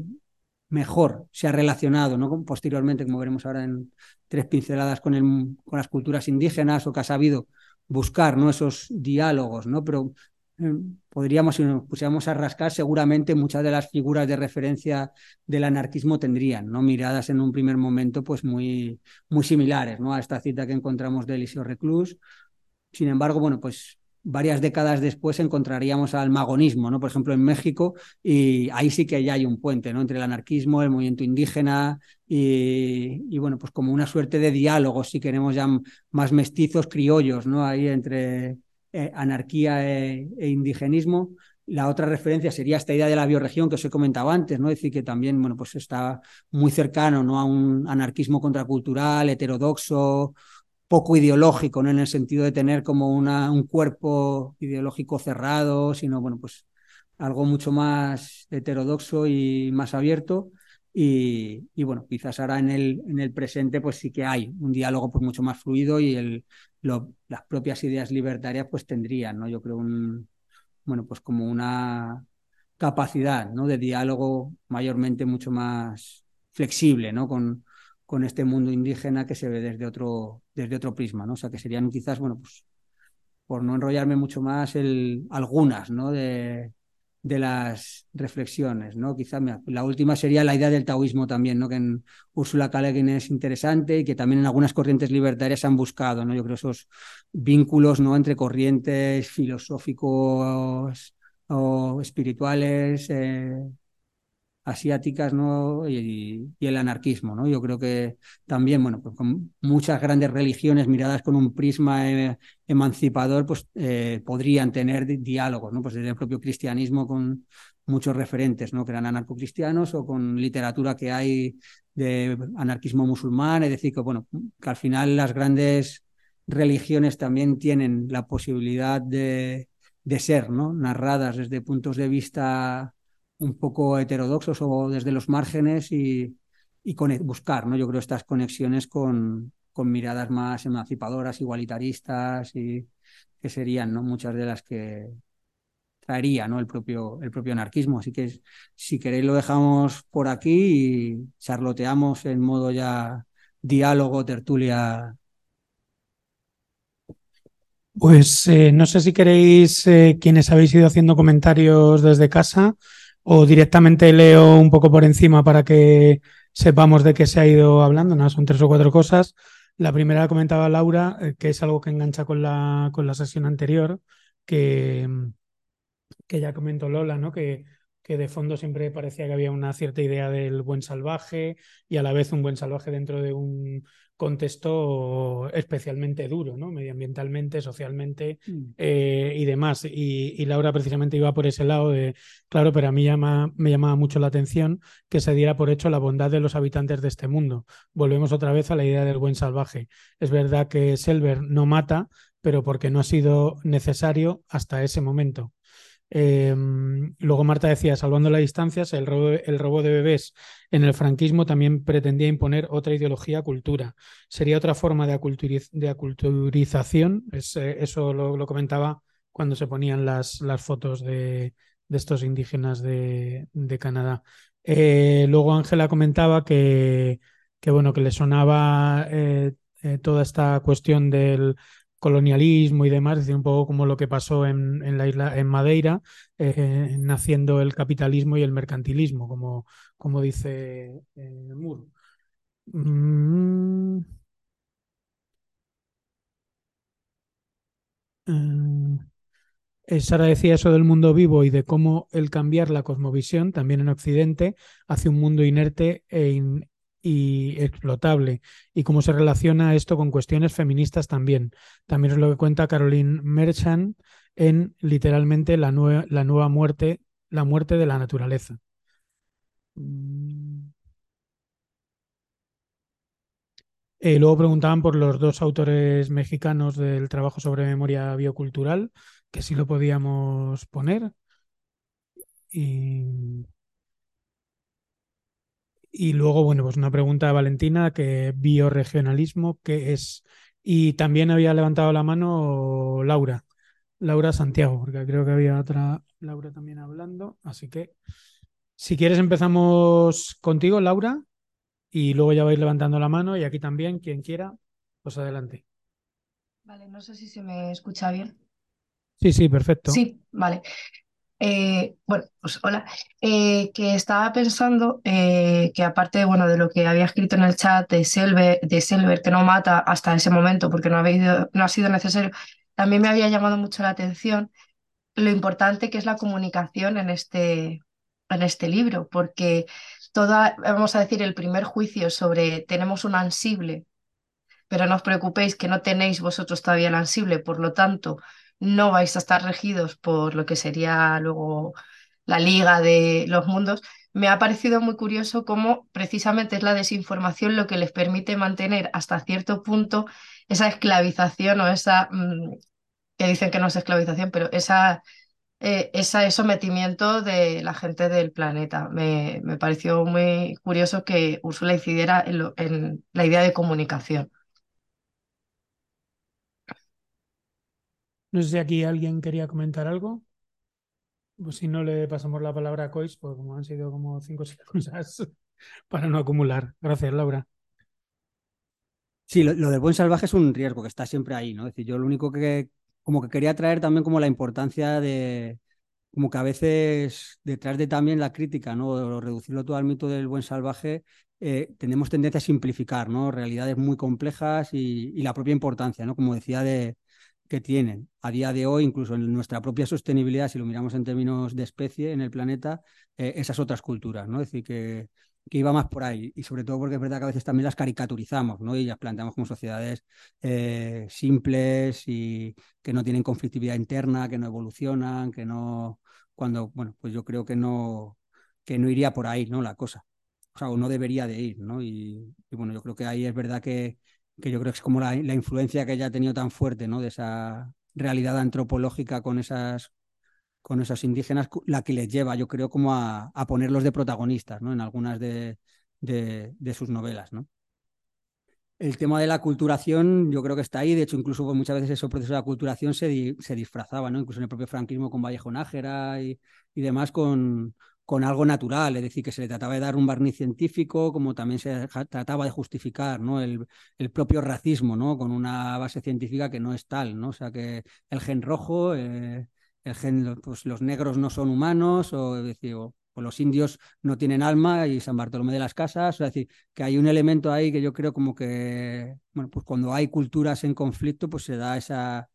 mejor se ha relacionado, ¿no? posteriormente, como veremos ahora en tres pinceladas, con, el, con las culturas indígenas o que ha sabido buscar esos diálogos, ¿no? Pero eh, podríamos, si nos pusiéramos a rascar, seguramente muchas de las figuras de referencia del anarquismo tendrían, ¿no? Miradas en un primer momento, pues muy, muy similares, ¿no? A esta cita que encontramos de Eliseo Reclus. Sin embargo, bueno, pues varias décadas después encontraríamos al magonismo, ¿no? Por ejemplo, en México, y ahí sí que ya hay un puente, ¿no? Entre el anarquismo, el movimiento indígena y, bueno, pues como una suerte de diálogo, si queremos ya más mestizos, criollos, ¿no? Ahí entre eh, anarquía e, e, indigenismo. La otra referencia sería esta idea de la bioregión que os he comentado antes, ¿no? Es decir, que también, bueno, pues está muy cercano, ¿no? A un anarquismo contracultural, heterodoxo, poco ideológico, ¿no? En el sentido de tener como una, un cuerpo ideológico cerrado, sino, bueno, pues algo mucho más heterodoxo y más abierto. Y, y, bueno, quizás ahora en el, en el presente pues sí que hay un diálogo pues mucho más fluido y el, las propias ideas libertarias pues tendrían, ¿no? Yo creo un, bueno, pues como una capacidad, ¿no? De diálogo mayormente mucho más flexible, ¿no? Con, con este mundo indígena que se ve desde otro, desde otro prisma, ¿no? O sea, que serían quizás, bueno, pues por no enrollarme mucho más, algunas, ¿no? De, de las reflexiones, ¿no? Quizá la última sería la idea del taoísmo también, ¿no? Que en Úrsula K. es interesante y que también en algunas corrientes libertarias han buscado, ¿no? Yo creo esos vínculos, ¿no? Entre corrientes filosóficos o espirituales, eh, asiáticas ¿no? Y, el anarquismo. ¿no? Yo creo que también, bueno, pues con muchas grandes religiones miradas con un prisma eh, emancipador, pues eh, podrían tener diálogos, ¿no? pues desde el propio cristianismo con muchos referentes, ¿no? que eran anarcocristianos o con literatura que hay de anarquismo musulmán, es decir, que, bueno, que al final las grandes religiones también tienen la posibilidad de, de ser ¿no? narradas desde puntos de vista un poco heterodoxos o desde los márgenes y, y buscar, ¿no? Yo creo, estas conexiones con, con miradas más emancipadoras, igualitaristas y que serían, ¿no? Muchas de las que traería, ¿no? El propio, el propio anarquismo. Así que si queréis lo dejamos por aquí y charloteamos en modo ya diálogo, tertulia. Pues eh, no sé si queréis, eh, quienes habéis ido haciendo comentarios desde casa, o directamente leo un poco por encima para que sepamos de qué se ha ido hablando. Nada, son tres o cuatro cosas. La primera comentaba Laura, eh, que es algo que engancha con la, con la sesión anterior, que, que ya comentó Lola, ¿no? Que, que de fondo siempre parecía que había una cierta idea del buen salvaje y a la vez un buen salvaje dentro de un contexto especialmente duro, ¿no? Medioambientalmente, socialmente mm. eh, y demás. Y, Laura precisamente iba por ese lado de, claro, pero a mí llama, me llamaba mucho la atención que se diera por hecho la bondad de los habitantes de este mundo. Volvemos otra vez a la idea del buen salvaje. Es verdad que Selver no mata, pero porque no ha sido necesario hasta ese momento. Em, luego Marta decía, salvando las distancias, el robo, de bebés en el franquismo también pretendía imponer otra ideología cultura. Sería otra forma de, aculturización. Eh, eso lo, comentaba cuando se ponían las, fotos de, estos indígenas de, Canadá. Eh, luego Ángela comentaba que, que, bueno, que le sonaba eh, toda esta cuestión del colonialismo y demás, es decir, un poco como lo que pasó en, la isla, en Madeira, eh, naciendo el capitalismo y el mercantilismo, como, como dice eh, Moore. Mm. Eh, Sara decía eso del mundo vivo y de cómo el cambiar la cosmovisión, también en Occidente, hace un mundo inerte e in- y explotable, y cómo se relaciona esto con cuestiones feministas también. También es lo que cuenta Caroline Merchant en literalmente la, nue- la nueva muerte, la muerte de la naturaleza. Mm. Eh, luego preguntaban por los dos autores mexicanos del trabajo sobre memoria biocultural, que sí lo podíamos poner. Y, y luego, bueno, pues una pregunta de Valentina, que bioregionalismo, ¿qué es? Y también había levantado la mano Laura, Laura Santiago, porque creo que había otra Laura también hablando. Así que, si quieres, empezamos contigo, Laura, y luego ya vais levantando la mano, y aquí también, quien quiera, pues adelante. Vale, no sé si se me escucha bien. Sí, sí, perfecto. Sí, vale. Eh, bueno, pues hola. Eh, que estaba pensando eh, que aparte bueno, de lo que había escrito en el chat de Selver, de que no mata hasta ese momento porque no ha sido necesario, también me había llamado mucho la atención lo importante que es la comunicación en este, en este libro, porque toda, vamos a decir, el primer juicio sobre tenemos un ansible pero no os preocupéis que no tenéis vosotros todavía el ansible, por lo tanto, no vais a estar regidos por lo que sería luego la liga de los mundos. Me ha parecido muy curioso cómo precisamente es la desinformación lo que les permite mantener hasta cierto punto esa esclavización o esa, mm, que dicen que no es esclavización, pero esa, eh, ese sometimiento de la gente del planeta. Me, me pareció muy curioso que Úrsula incidiera en, lo- en la idea de comunicación. No sé si aquí alguien quería comentar algo. Pues si no le pasamos la palabra a Cois, pues como han sido como cinco o seis [laughs] cosas para no acumular. Gracias, Laura. Sí, lo, lo del buen salvaje es un riesgo que está siempre ahí, ¿no? Es decir, yo lo único que como que quería traer también como la importancia de, como que a veces detrás de también la crítica, ¿no? O reducirlo todo al mito del buen salvaje, eh, tenemos tendencia a simplificar, ¿no? Realidades muy complejas y, y la propia importancia, ¿no? Como decía, de, que tienen a día de hoy, incluso en nuestra propia sostenibilidad, si lo miramos en términos de especie en el planeta, eh, esas otras culturas, ¿no? Es decir, que, que iba más por ahí y sobre todo porque es verdad que a veces también las caricaturizamos, ¿no? Y las planteamos como sociedades eh, simples y que no tienen conflictividad interna, que no evolucionan, que no, cuando, bueno, pues yo creo que no, que no iría por ahí, ¿no? La cosa. O sea, o no debería de ir, ¿no? Y, y bueno, yo creo que ahí es verdad que, que yo creo que es como la, la influencia que ella ha tenido tan fuerte, ¿no? De esa realidad antropológica con esas con esos indígenas, la que les lleva, yo creo, como a, a ponerlos de protagonistas, ¿no? En algunas de, de, sus novelas, ¿no? El tema de la culturación yo creo que está ahí, de hecho incluso pues, muchas veces ese proceso de aculturación se, se disfrazaba, ¿no? incluso en el propio franquismo con Vallejo Nájera y, y demás con, con, algo natural, es decir, que se le trataba de dar un barniz científico, como también se trataba de justificar ¿no? el, el, propio racismo ¿no? con una base científica que no es tal, ¿no? o sea que el gen rojo, eh, el gen, pues los negros no son humanos, o, es decir, los indios no tienen alma y San Bartolomé de las Casas, es decir, que hay un elemento ahí que yo creo como que, bueno, pues cuando hay culturas en conflicto, pues se da esa,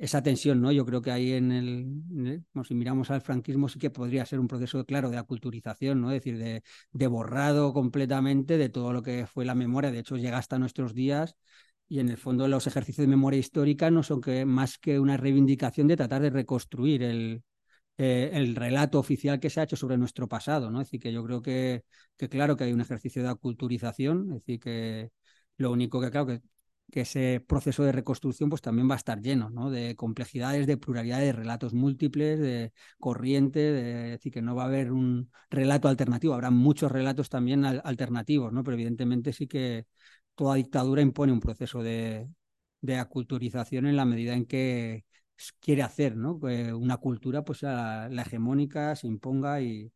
esa tensión, ¿no? Yo creo que ahí en el, en el bueno, si miramos al franquismo sí que podría ser un proceso, claro, de aculturización, ¿no? Es decir, de, de borrado completamente de todo lo que fue la memoria, de hecho llega hasta nuestros días y en el fondo los ejercicios de memoria histórica no son que, más que una reivindicación de tratar de reconstruir el, eh, el relato oficial que se ha hecho sobre nuestro pasado, ¿no? Es decir, que yo creo que, que claro que hay un ejercicio de aculturización, es decir, que lo único que claro que, que ese proceso de reconstrucción pues también va a estar lleno, ¿no? De complejidades, de pluralidad, de relatos múltiples, de corriente, de, es decir, que no va a haber un relato alternativo, habrá muchos relatos también al, alternativos, ¿no? Pero evidentemente sí que toda dictadura impone un proceso de, de aculturización en la medida en que quiere hacer, ¿no? Que una cultura, pues la, la, hegemónica se imponga y,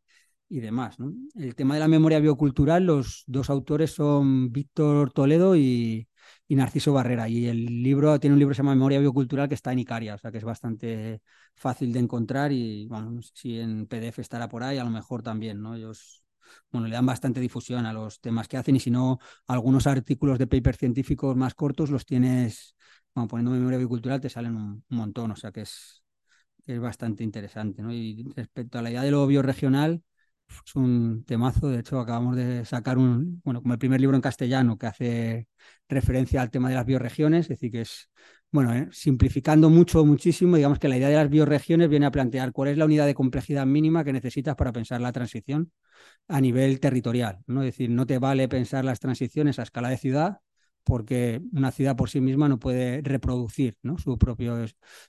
y demás. El tema de la memoria biocultural, los dos autores son Víctor Toledo y, y Narciso Barrera. Y el libro tiene un libro que se llama Memoria Biocultural que está en Icaria, o sea que es bastante fácil de encontrar y bueno, si en PDF estará por ahí, a lo mejor también, ¿no? Ellos bueno, le dan bastante difusión a los temas que hacen y si no, algunos artículos de paper científicos más cortos los tienes, bueno, poniendo memoria biocultural te salen un, un montón, o sea que es, es bastante interesante, ¿no? Y respecto a la idea de lo bioregional, es un temazo. De hecho, acabamos de sacar un, bueno, como el primer libro en castellano que hace referencia al tema de las bioregiones, es decir, que es, bueno, eh, simplificando mucho, muchísimo, digamos que la idea de las bioregiones viene a plantear cuál es la unidad de complejidad mínima que necesitas para pensar la transición a nivel territorial, ¿no? Es decir, no te vale pensar las transiciones a escala de ciudad, porque una ciudad por sí misma no puede reproducir ¿no? Su, propio,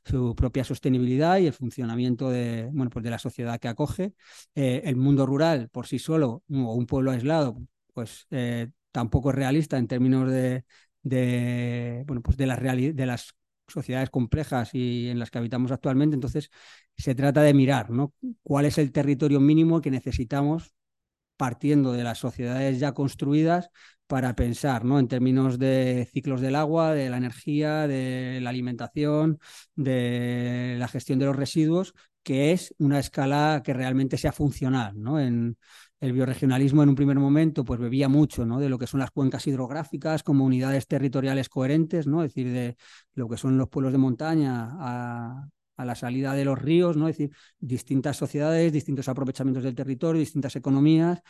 su propia sostenibilidad y el funcionamiento de, bueno, pues de la sociedad que acoge. Eh, el mundo rural por sí solo o un pueblo aislado, pues eh, tampoco es realista en términos de, de, bueno, pues de, las de las sociedades complejas y en las que habitamos actualmente. Entonces, se trata de mirar ¿no? cuál es el territorio mínimo que necesitamos partiendo de las sociedades ya construidas para pensar ¿no? en términos de ciclos del agua, de la energía, de la alimentación, de la gestión de los residuos, que es una escala que realmente sea funcional. ¿no? En, el bioregionalismo en un primer momento pues bebía mucho ¿no? de lo que son las cuencas hidrográficas como unidades territoriales coherentes, ¿no? es decir, de lo que son los pueblos de montaña a, la salida de los ríos, ¿no? Es decir, distintas sociedades, distintos aprovechamientos del territorio, distintas economías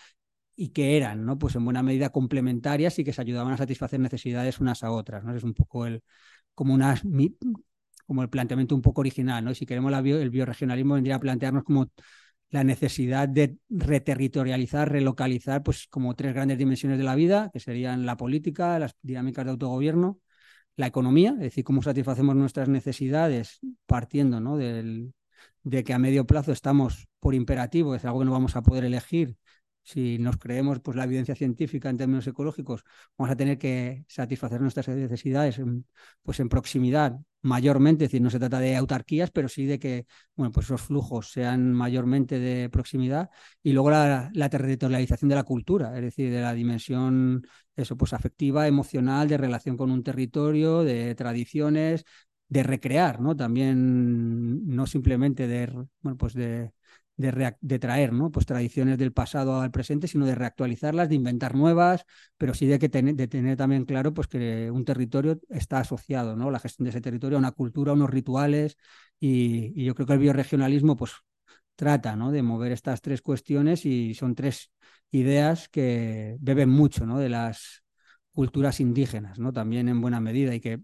y que eran, ¿no? Pues en buena medida complementarias y que se ayudaban a satisfacer necesidades unas a otras, ¿no? Es un poco el como una como el planteamiento un poco original, ¿no? si queremos la el bioregionalismo vendría a plantearnos como la necesidad de reterritorializar, relocalizar, pues como tres grandes dimensiones de la vida, que serían la política, las dinámicas de autogobierno la economía, es decir, cómo satisfacemos nuestras necesidades partiendo ¿no? Del, de que a medio plazo estamos por imperativo, es algo que no vamos a poder elegir. Si nos creemos pues, la evidencia científica en términos ecológicos, vamos a tener que satisfacer nuestras necesidades en, pues, en proximidad mayormente, es decir, no se trata de autarquías, pero sí de que bueno, pues esos flujos sean mayormente de proximidad y luego la, la, territorialización de la cultura, es decir, de la dimensión eso, pues afectiva, emocional, de relación con un territorio, de tradiciones, de recrear, ¿no? También no simplemente de, bueno, pues de, de, traer ¿no? pues tradiciones del pasado al presente, sino de reactualizarlas, de inventar nuevas, pero sí de, que de tener también claro pues, que un territorio está asociado, ¿no? la gestión de ese territorio, a una cultura, a unos rituales, y, yo creo que el bioregionalismo pues, trata ¿no? de mover estas tres cuestiones y son tres ideas que beben mucho ¿no? de las culturas indígenas, ¿no? también en buena medida, y que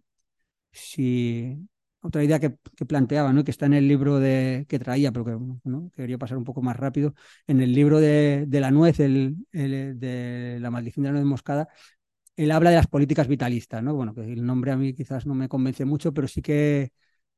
si otra idea que, planteaba, ¿no? que está en el libro de, que traía, pero que quería pasar un poco más rápido, en el libro de, la nuez, el, de la maldición de la nuez moscada, él habla de las políticas vitalistas, ¿no? Bueno, que el nombre a mí quizás no me convence mucho, pero sí que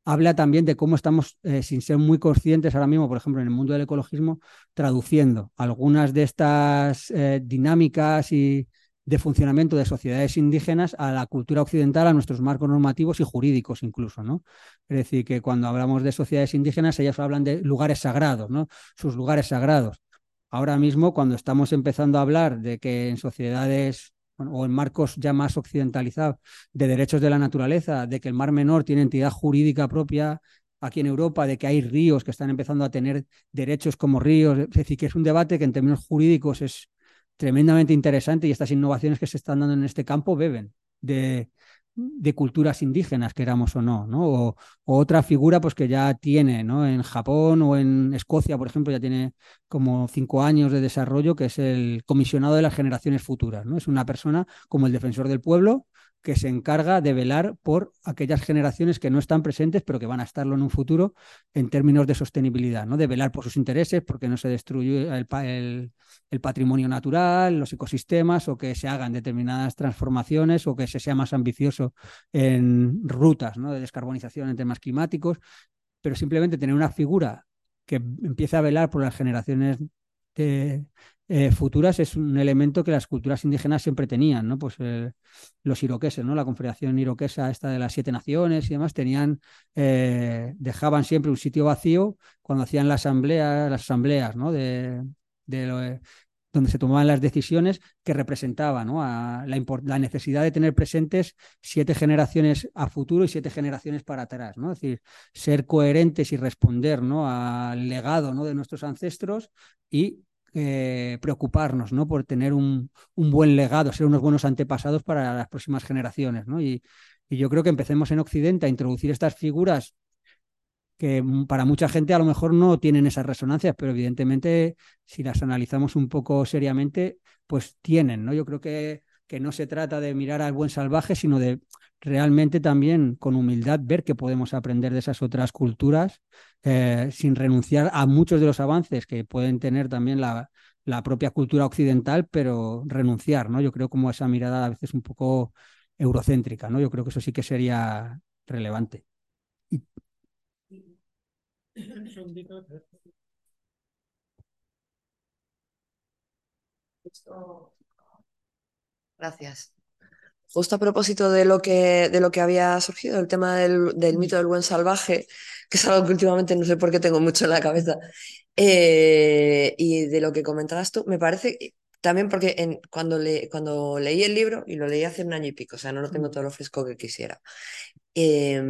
habla también de cómo estamos, eh, sin ser muy conscientes ahora mismo, por ejemplo, en el mundo del ecologismo, traduciendo algunas de estas eh, dinámicas y, de funcionamiento de sociedades indígenas a la cultura occidental, a nuestros marcos normativos y jurídicos incluso, ¿no? Es decir, que cuando hablamos de sociedades indígenas, ellas hablan de lugares sagrados, ¿no? Sus lugares sagrados. Ahora mismo, cuando estamos empezando a hablar de que en sociedades o en marcos ya más occidentalizados de derechos de la naturaleza, de que el Mar Menor tiene entidad jurídica propia aquí en Europa, de que hay ríos que están empezando a tener derechos como ríos, es decir, que es un debate que en términos jurídicos es tremendamente interesante y estas innovaciones que se están dando en este campo beben de, de culturas indígenas, queramos o no, ¿no? O, otra figura pues que ya tiene, ¿no? En Japón o en Escocia, por ejemplo, ya tiene como cinco años de desarrollo, que es el comisionado de las generaciones futuras, ¿no? Es una persona como el defensor del pueblo, que se encarga de velar por aquellas generaciones que no están presentes, pero que van a estarlo en un futuro en términos de sostenibilidad, ¿no? de velar por sus intereses, porque no se destruye el, patrimonio natural, los ecosistemas, o que se hagan determinadas transformaciones, o que se sea más ambicioso en rutas ¿no? de descarbonización en temas climáticos, pero simplemente tener una figura que empiece a velar por las generaciones de, eh, futuras es un elemento que las culturas indígenas siempre tenían, ¿no? Pues eh, los iroqueses, ¿no? La confederación iroquesa esta de las siete naciones y demás tenían, eh, dejaban siempre un sitio vacío cuando hacían la asamblea, las asambleas, ¿no? De, de donde se tomaban las decisiones que representaba ¿no? la, necesidad de tener presentes siete generaciones a futuro y siete generaciones para atrás. ¿no? Es decir, ser coherentes y responder ¿no? al legado ¿no? de nuestros ancestros y eh, preocuparnos ¿no? por tener un, buen legado, ser unos buenos antepasados para las próximas generaciones. ¿no? Y yo creo que empecemos en Occidente a introducir estas figuras que para mucha gente a lo mejor no tienen esas resonancias, pero evidentemente si las analizamos un poco seriamente, pues tienen, ¿no? Yo creo que, que no se trata de mirar al buen salvaje, sino de realmente también con humildad ver que podemos aprender de esas otras culturas eh, sin renunciar a muchos de los avances que pueden tener también la, la propia cultura occidental, pero renunciar, ¿no? Yo creo como esa mirada a veces un poco eurocéntrica, ¿no? Yo creo que eso sí que sería relevante. Gracias. Justo a propósito de lo que, de lo que había surgido, el tema del, del mito del buen salvaje, que es algo que últimamente no sé por qué tengo mucho en la cabeza, eh, y de lo que comentabas tú, me parece también porque en, cuando, le, cuando leí el libro, y lo leí hace un año y pico, o sea, no lo tengo todo lo fresco que quisiera, eh,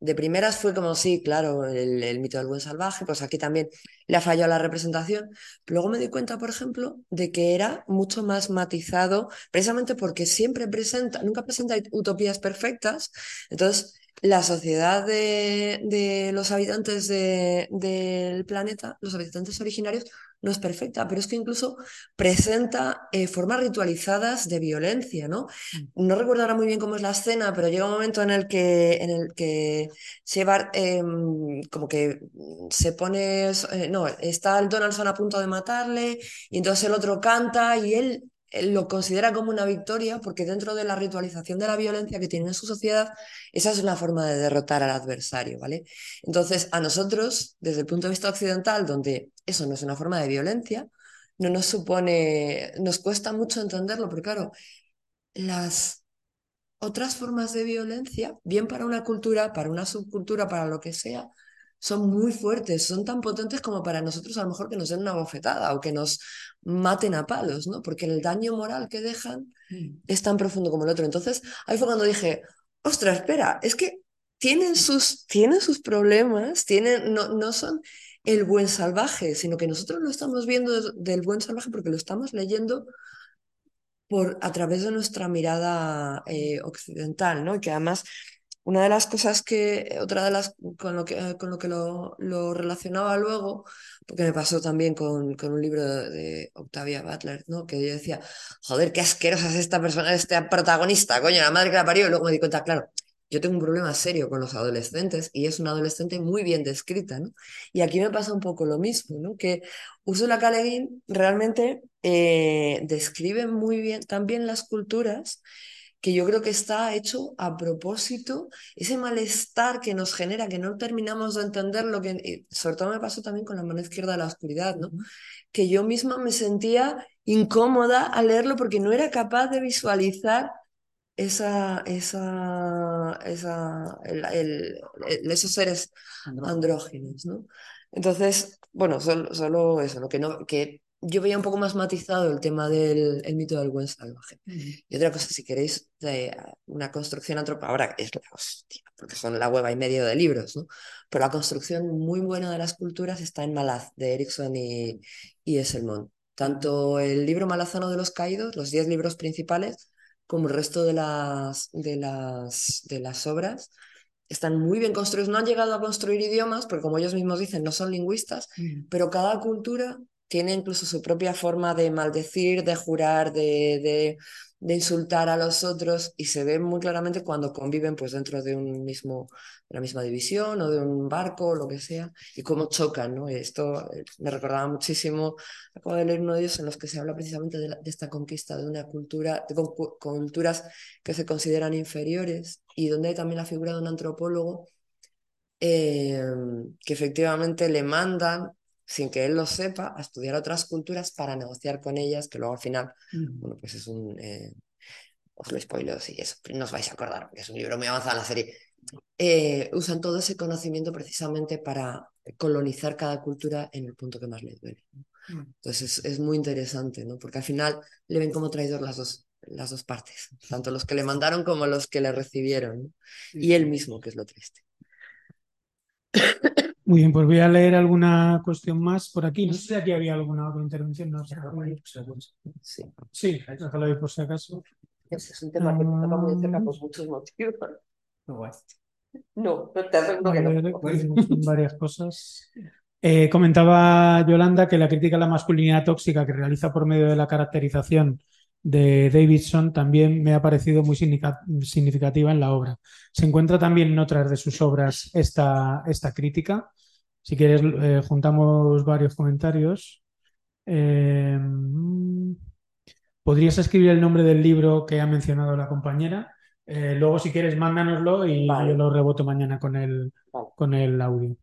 de primeras fue como, sí, claro, el, mito del buen salvaje, pues aquí también le ha fallado la representación. Luego me di cuenta, por ejemplo, de que era mucho más matizado, precisamente porque siempre presenta, nunca presenta utopías perfectas. Entonces, la sociedad de, de los habitantes de, del planeta, los habitantes originarios, no es perfecta, pero es que incluso presenta eh, formas ritualizadas de violencia, ¿no? No recuerdo ahora muy bien cómo es la escena, pero llega un momento en el que, en el que Shepard eh, como que se pone, eh, no, está el Donaldson a punto de matarle y entonces el otro canta y él lo considera como una victoria porque dentro de la ritualización de la violencia que tiene en su sociedad, esa es una forma de derrotar al adversario, ¿vale? Entonces, a nosotros, desde el punto de vista occidental, donde eso no es una forma de violencia, no nos supone, nos cuesta mucho entenderlo, porque claro, las otras formas de violencia, bien para una cultura, para una subcultura, para lo que sea, son muy fuertes, son tan potentes como para nosotros a lo mejor que nos den una bofetada o que nos maten a palos, ¿no? Porque el daño moral que dejan es tan profundo como el otro. Entonces, ahí fue cuando dije, ostras, espera, es que tienen sus, tienen sus problemas, tienen, no, no son el buen salvaje, sino que nosotros lo estamos viendo del buen salvaje porque lo estamos leyendo por, a través de nuestra mirada eh, occidental, ¿no? Y que además una de las cosas que, otra de las, con lo que, con lo, que lo, lo relacionaba luego, porque me pasó también con, con un libro de, Octavia Butler, ¿no? Que yo decía, joder, qué asquerosa es esta persona, este protagonista, coño, la madre que la parió, y luego me di cuenta, claro, yo tengo un problema serio con los adolescentes y es una adolescente muy bien descrita, ¿no? Y aquí me pasa un poco lo mismo, ¿no? Que Ursula K. Realmente eh, describe muy bien también las culturas que yo creo que está hecho a propósito, ese malestar que nos genera, que no terminamos de entender lo que, sobre todo me pasó también con la mano izquierda de la oscuridad, ¿no? Que yo misma me sentía incómoda al leerlo porque no era capaz de visualizar esa, esa, esa, el, el, el, esos seres andrógenos, ¿no? Entonces, bueno, solo, solo eso, lo que no, que yo veía un poco más matizado el tema del el mito del buen salvaje. Mm. Y otra cosa, si queréis, de una construcción antropológica, ahora es la hostia, porque son la hueva y medio de libros, ¿no? Pero la construcción muy buena de las culturas está en Malaz, de Erickson y, y Esselmont. Tanto el libro Malazano de los Caídos, los diez libros principales, como el resto de las, de las, de las obras, están muy bien construidos. No han llegado a construir idiomas, porque como ellos mismos dicen, no son lingüistas, mm. pero cada cultura tiene incluso su propia forma de maldecir, de jurar, de, de, insultar a los otros y se ve muy claramente cuando conviven pues dentro de un mismo de la misma división o de un barco o lo que sea y cómo chocan, ¿no? Esto me recordaba muchísimo, acabo de leer uno de ellos en los que se habla precisamente de esta conquista de una cultura, de culturas que se consideran inferiores y donde hay también la figura de un antropólogo eh, que efectivamente le mandan sin que él lo sepa, a estudiar otras culturas para negociar con ellas, que luego al final, mm. bueno, pues es un... Eh, os lo spoilo si eso no os vais a acordar, porque es un libro muy avanzado en la serie, eh, usan todo ese conocimiento precisamente para colonizar cada cultura en el punto que más les duele. ¿no? Mm. Entonces es, es muy interesante, ¿no? Porque al final le ven como traidor las dos, las dos partes, tanto los que le mandaron como los que le recibieron, ¿no? y él mismo, que es lo triste. Muy bien, pues voy a leer alguna cuestión más por aquí. No sé si aquí había alguna otra intervención. No sé. Sí. Sí, déjalo ahí por si acaso. Ese es un tema que me toca muy cerca por muchos motivos. No, no te aseguro A que no. que son varias cosas. Eh, comentaba Yolanda que la crítica a la masculinidad tóxica que realiza por medio de la caracterización de Davidson también me ha parecido muy significa- significativa en la obra. Se encuentra también en otras de sus obras esta, esta crítica. Si quieres, eh, juntamos varios comentarios. Eh, ¿podrías escribir el nombre del libro que ha mencionado la compañera? Eh, luego, si quieres, mándanoslo y Vale. yo lo reboto mañana con el, Vale. con el audio.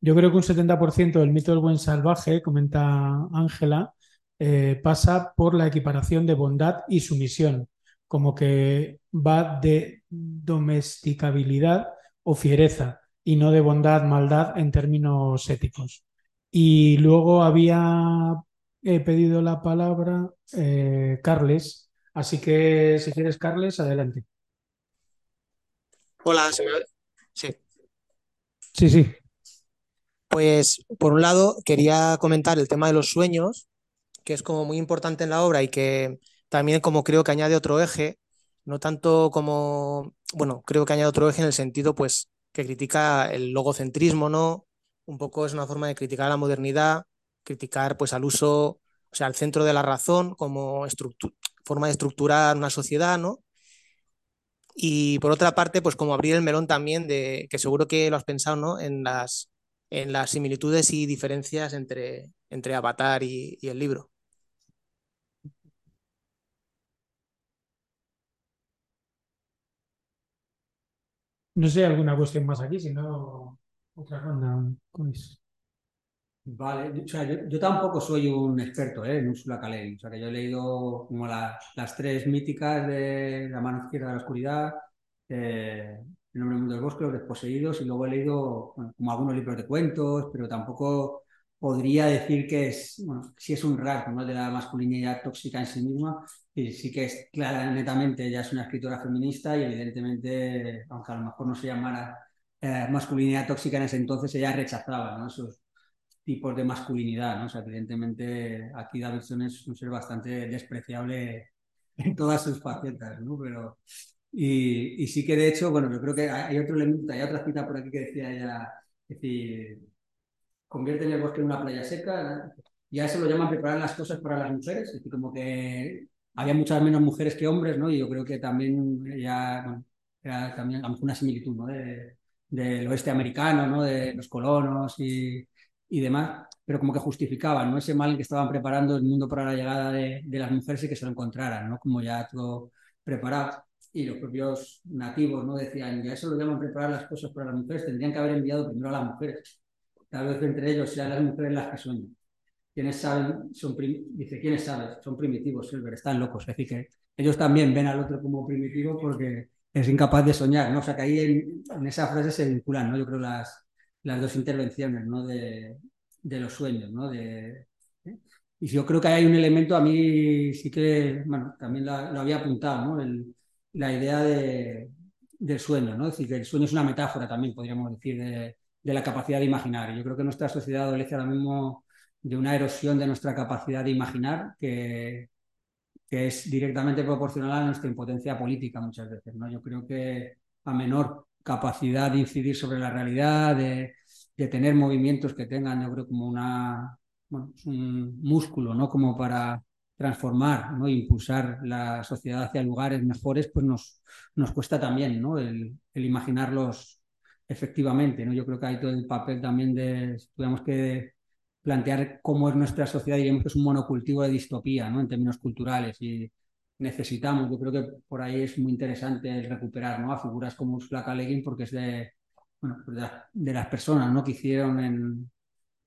Yo creo que un 70% del mito del buen salvaje, comenta Ángela, eh, pasa por la equiparación de bondad y sumisión, como que va de domesticabilidad o fiereza y no de bondad, maldad en términos éticos. Y luego había eh, pedido la palabra eh, Carles, así que si quieres, Carles, adelante. Hola, ¿se me oye? Sí. Sí, sí. Pues por un lado quería comentar el tema de los sueños, que es como muy importante en la obra y que también como creo que añade otro eje, no tanto como, bueno, creo que añade otro eje en el sentido pues que critica el logocentrismo, ¿no? Un poco es una forma de criticar la modernidad, criticar pues al uso, o sea, al centro de la razón como forma de estructurar una sociedad, ¿no? Y por otra parte, pues como abrir el melón también de, que seguro que lo has pensado, ¿no? En las, en las similitudes y diferencias entre, entre Avatar y, y el libro. No sé, alguna cuestión más aquí, si no, otra ronda. Vale, o sea, yo, tampoco soy un experto ¿eh? en Úrsula Guin. O sea, yo he leído como la- las tres míticas de La mano izquierda de la oscuridad, eh, El nombre del mundo del bosque, Los desposeídos, y luego he leído como algunos libros de cuentos, pero tampoco podría decir que es, bueno, si es un rasgo ¿no? de la masculinidad tóxica en sí misma, y sí que es clara, netamente, ella es una escritora feminista y evidentemente, aunque a lo mejor no se llamara eh, masculinidad tóxica en ese entonces, ella rechazaba ¿no? esos tipos de masculinidad, ¿no? O sea, evidentemente aquí Davidson es un ser bastante despreciable en todas sus facetas, ¿no? Pero, y, y sí que de hecho, bueno, yo creo que hay otro elemento, hay otra cita por aquí que decía ella, es decir, convierte el bosque en una playa seca, y a eso lo llaman preparar las cosas para las mujeres, es decir, como que había muchas menos mujeres que hombres, ¿no? Y yo creo que también ella, bueno, era también una similitud, ¿no? De- del oeste americano, ¿no? De los colonos y, demás, pero como que justificaban, ¿no? Ese mal que estaban preparando el mundo para la llegada de, de las mujeres y que se lo encontraran, ¿no? Como ya todo preparado. Y los propios nativos, ¿no? Decían, ya eso lo llaman preparar las cosas para las mujeres, tendrían que haber enviado primero a las mujeres. Tal vez entre ellos sean las mujeres las que sueñan. Quienes saben, son dice, ¿quiénes saben? Son primitivos, Silver, están locos. Es decir, que ellos también ven al otro como primitivo porque es incapaz de soñar, ¿no? O sea, que ahí en, esa frase se vinculan, ¿no? Yo creo las, las dos intervenciones, ¿no? De, los sueños, ¿no? De, ¿eh? Y yo creo que hay un elemento, a mí sí que, bueno, también lo, había apuntado, ¿no? El- la idea de, del sueño, ¿no? Es decir, que el sueño es una metáfora también, podríamos decir, de, de la capacidad de imaginar. Yo creo que nuestra sociedad adolece ahora mismo de una erosión de nuestra capacidad de imaginar que, que es directamente proporcional a nuestra impotencia política muchas veces, ¿no? Yo creo que a menor capacidad de incidir sobre la realidad, de, de tener movimientos que tengan, yo creo, como una, bueno, un músculo, ¿no? Como para transformar, ¿no? Impulsar la sociedad hacia lugares mejores, pues nos, nos cuesta también, ¿no? El, el imaginarlos efectivamente, ¿no? Yo creo que hay todo el papel también de, tuviéramos que plantear cómo es nuestra sociedad, diríamos que es un monocultivo de distopía, ¿no? En términos culturales y necesitamos, yo creo que por ahí es muy interesante el recuperar, ¿no? A figuras como Ursula K. Porque es de, bueno, pues de, la- de las personas, ¿no? Que hicieron en,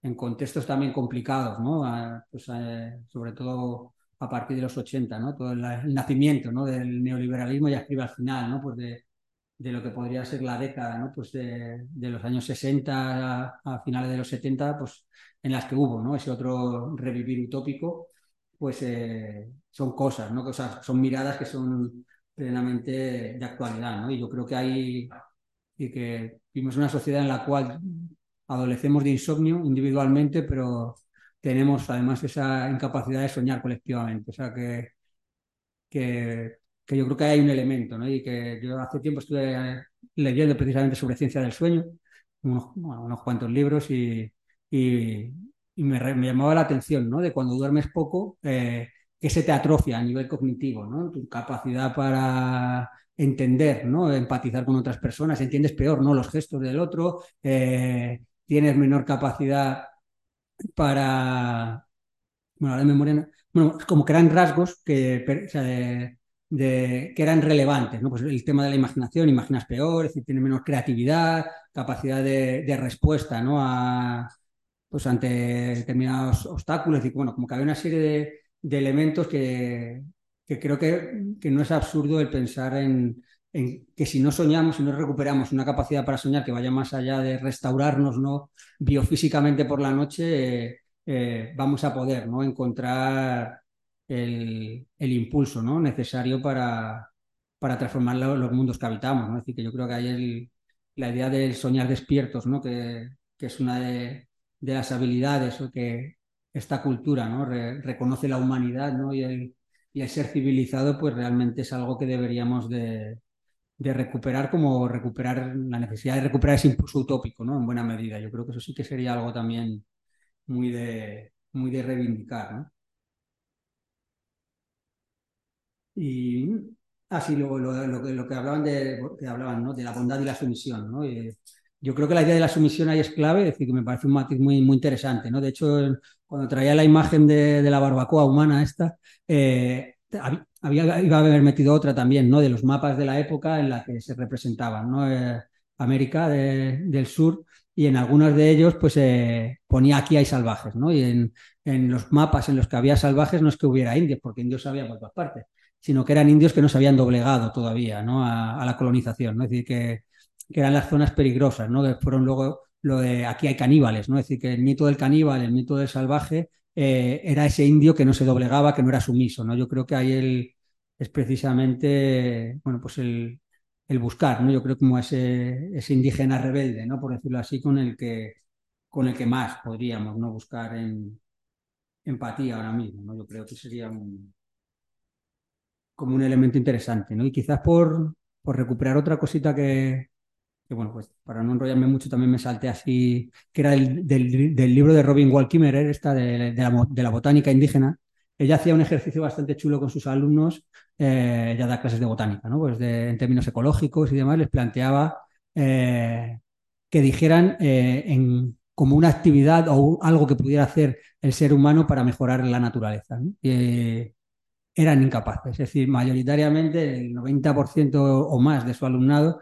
en contextos también complicados, ¿no? Pues, sobre todo a partir de los 80, ¿no? Todo el, nacimiento, ¿no? Del neoliberalismo ya escribe al final, ¿no? Pues de, de lo que podría ser la década, ¿no? Pues de, de los años 60 a, a, finales de los 70, pues en las que hubo, ¿no? Ese otro revivir utópico, pues eh, son cosas, ¿no? Cosas, son miradas que son plenamente de actualidad, ¿no? Y yo creo que hay y que vivimos una sociedad en la cual adolecemos de insomnio individualmente, pero tenemos además esa incapacidad de soñar colectivamente. O sea que, que, que yo creo que hay un elemento, ¿no? Y que yo hace tiempo estuve leyendo precisamente sobre ciencia del sueño, unos, bueno, unos cuantos libros y, y, me, llamaba la atención, ¿no? De cuando duermes poco, eh, que se te atrofia a nivel cognitivo, ¿no? Tu capacidad para entender, ¿no? Empatizar con otras personas, entiendes peor, ¿no? Los gestos del otro, eh, tienes menor capacidad para, bueno, de memoria, bueno, como que eran rasgos que, o sea, de, que eran relevantes, ¿no? Pues el tema de la imaginación, imaginas peor, es decir, tienes menor creatividad, capacidad de, de respuesta, ¿no? A, pues ante determinados obstáculos, y bueno, como que había una serie de, de elementos que, que creo que, que, no es absurdo el pensar en, en, que si no soñamos, si no recuperamos una capacidad para soñar que vaya más allá de restaurarnos ¿no? biofísicamente por la noche, eh, eh, vamos a poder ¿no? encontrar el, el impulso ¿no? necesario para, para transformar los mundos que habitamos. ¿no? Decir, que yo creo que hay el, la idea del soñar despiertos, ¿no? que, que es una de, de las habilidades que esta cultura ¿no? Re, reconoce la humanidad ¿no? y, el, y, el, ser civilizado, pues realmente es algo que deberíamos de, de, recuperar, como recuperar la necesidad de recuperar ese impulso utópico, ¿no? en buena medida. Yo creo que eso sí que sería algo también muy de, muy de reivindicar. ¿no? Y así ah, lo, lo, que, lo, que hablaban de, hablaban, ¿no? de la bondad y la sumisión. ¿no? Yo creo que la idea de la sumisión ahí es clave, es decir, que me parece un matiz muy, muy interesante, ¿no? De hecho, cuando traía la imagen de, de la barbacoa humana esta, eh, había, iba a haber metido otra también, ¿no? De los mapas de la época en la que se representaban, ¿no? Eh, América de, del Sur y en algunos de ellos, pues eh, ponía aquí hay salvajes, ¿no? Y en, en, los mapas en los que había salvajes no es que hubiera indios, porque indios había por todas partes, sino que eran indios que no se habían doblegado todavía, ¿no? A, a la colonización, ¿no? Es decir, que que eran las zonas peligrosas, ¿no? Que fueron luego lo de aquí hay caníbales, ¿no? Es decir, que el mito del caníbal, el mito del salvaje, eh, era ese indio que no se doblegaba, que no era sumiso, ¿no? Yo creo que ahí el, es precisamente, bueno, pues el, el buscar, ¿no? Yo creo como ese, ese indígena rebelde, ¿no? Por decirlo así, con el que, con el que más podríamos, ¿no? Buscar en empatía ahora mismo, ¿no? Yo creo que sería como un elemento interesante, ¿no? Y quizás por, por recuperar otra cosita que, que bueno, pues para no enrollarme mucho también me salté así, que era el, del, libro de Robin Wall Kimmerer, esta de, la, botánica indígena. Ella hacía un ejercicio bastante chulo con sus alumnos, eh, ya da clases de botánica, ¿no? Pues en términos ecológicos y demás, les planteaba eh, que dijeran eh, como una actividad o algo que pudiera hacer el ser humano para mejorar la naturaleza. eran incapaces, es decir, mayoritariamente el 90% o más de su alumnado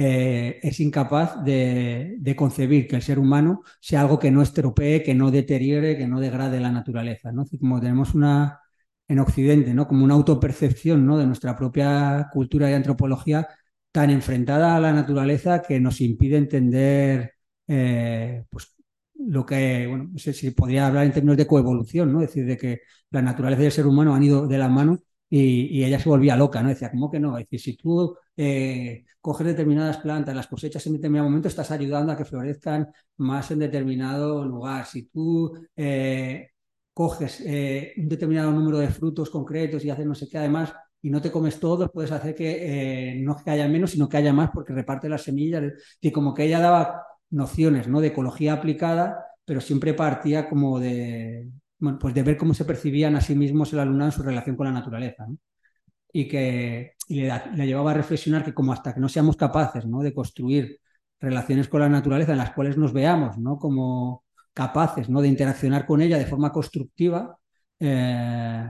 eh, es incapaz de, concebir que el ser humano sea algo que no estropee, que no deteriore, que no degrade la naturaleza. ¿no? Como tenemos una en Occidente, ¿no? como una autopercepción ¿no? de nuestra propia cultura y antropología tan enfrentada a la naturaleza que nos impide entender eh, pues, lo que, bueno, no sé si podría hablar en términos de coevolución, ¿no? es decir, de que la naturaleza y el ser humano han ido de la mano y, y, ella se volvía loca, ¿no? Decía, ¿cómo que no? Es decir, si tú eh, coges determinadas plantas, las cosechas en determinado momento, estás ayudando a que florezcan más en determinado lugar. Si tú eh, coges eh, un determinado número de frutos concretos y haces no sé qué, además, y no te comes todos, puedes hacer que no que haya menos, sino que haya más porque reparte las semillas. Y como que ella daba nociones ¿no? de ecología aplicada, pero siempre partía como de, bueno, pues de ver cómo se percibían a sí mismos el alumnado en su relación con la naturaleza. Y que le, le, llevaba a reflexionar que como hasta que no seamos capaces ¿no? de construir relaciones con la naturaleza en las cuales nos veamos ¿no? como capaces ¿no? de interaccionar con ella de forma constructiva, eh,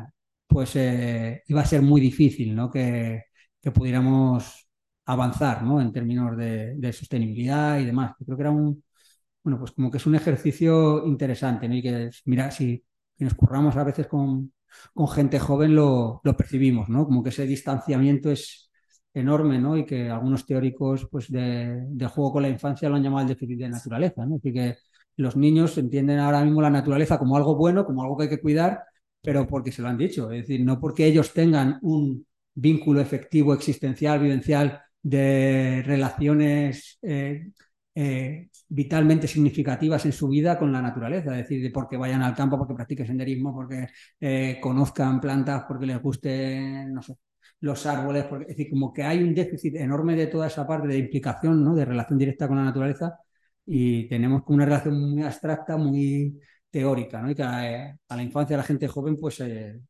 pues eh, iba a ser muy difícil ¿no? que, que pudiéramos avanzar ¿no? en términos de, de, sostenibilidad y demás. Yo creo que era un, bueno, pues como que es un ejercicio interesante ¿no? y que, mira, si, si nos curramos a veces con, con gente joven lo, lo percibimos, ¿no? Como que ese distanciamiento es enorme, ¿no? Y que algunos teóricos pues, de, juego con la infancia lo han llamado el déficit de naturaleza, ¿no? Decir, que los niños entienden ahora mismo la naturaleza como algo bueno, como algo que hay que cuidar, pero porque se lo han dicho, es decir, no porque ellos tengan un vínculo efectivo, existencial, vivencial de relaciones eh, eh, vitalmente significativas en su vida con la naturaleza, es decir, de porque vayan al campo, porque practiquen senderismo, porque eh, conozcan plantas, porque les guste, no sé, los árboles, porque, es decir, como que hay un déficit enorme de toda esa parte de implicación, ¿no? de relación directa con la naturaleza y tenemos una relación muy abstracta, muy teórica. Y que a, la infancia, a la gente joven, pues eh,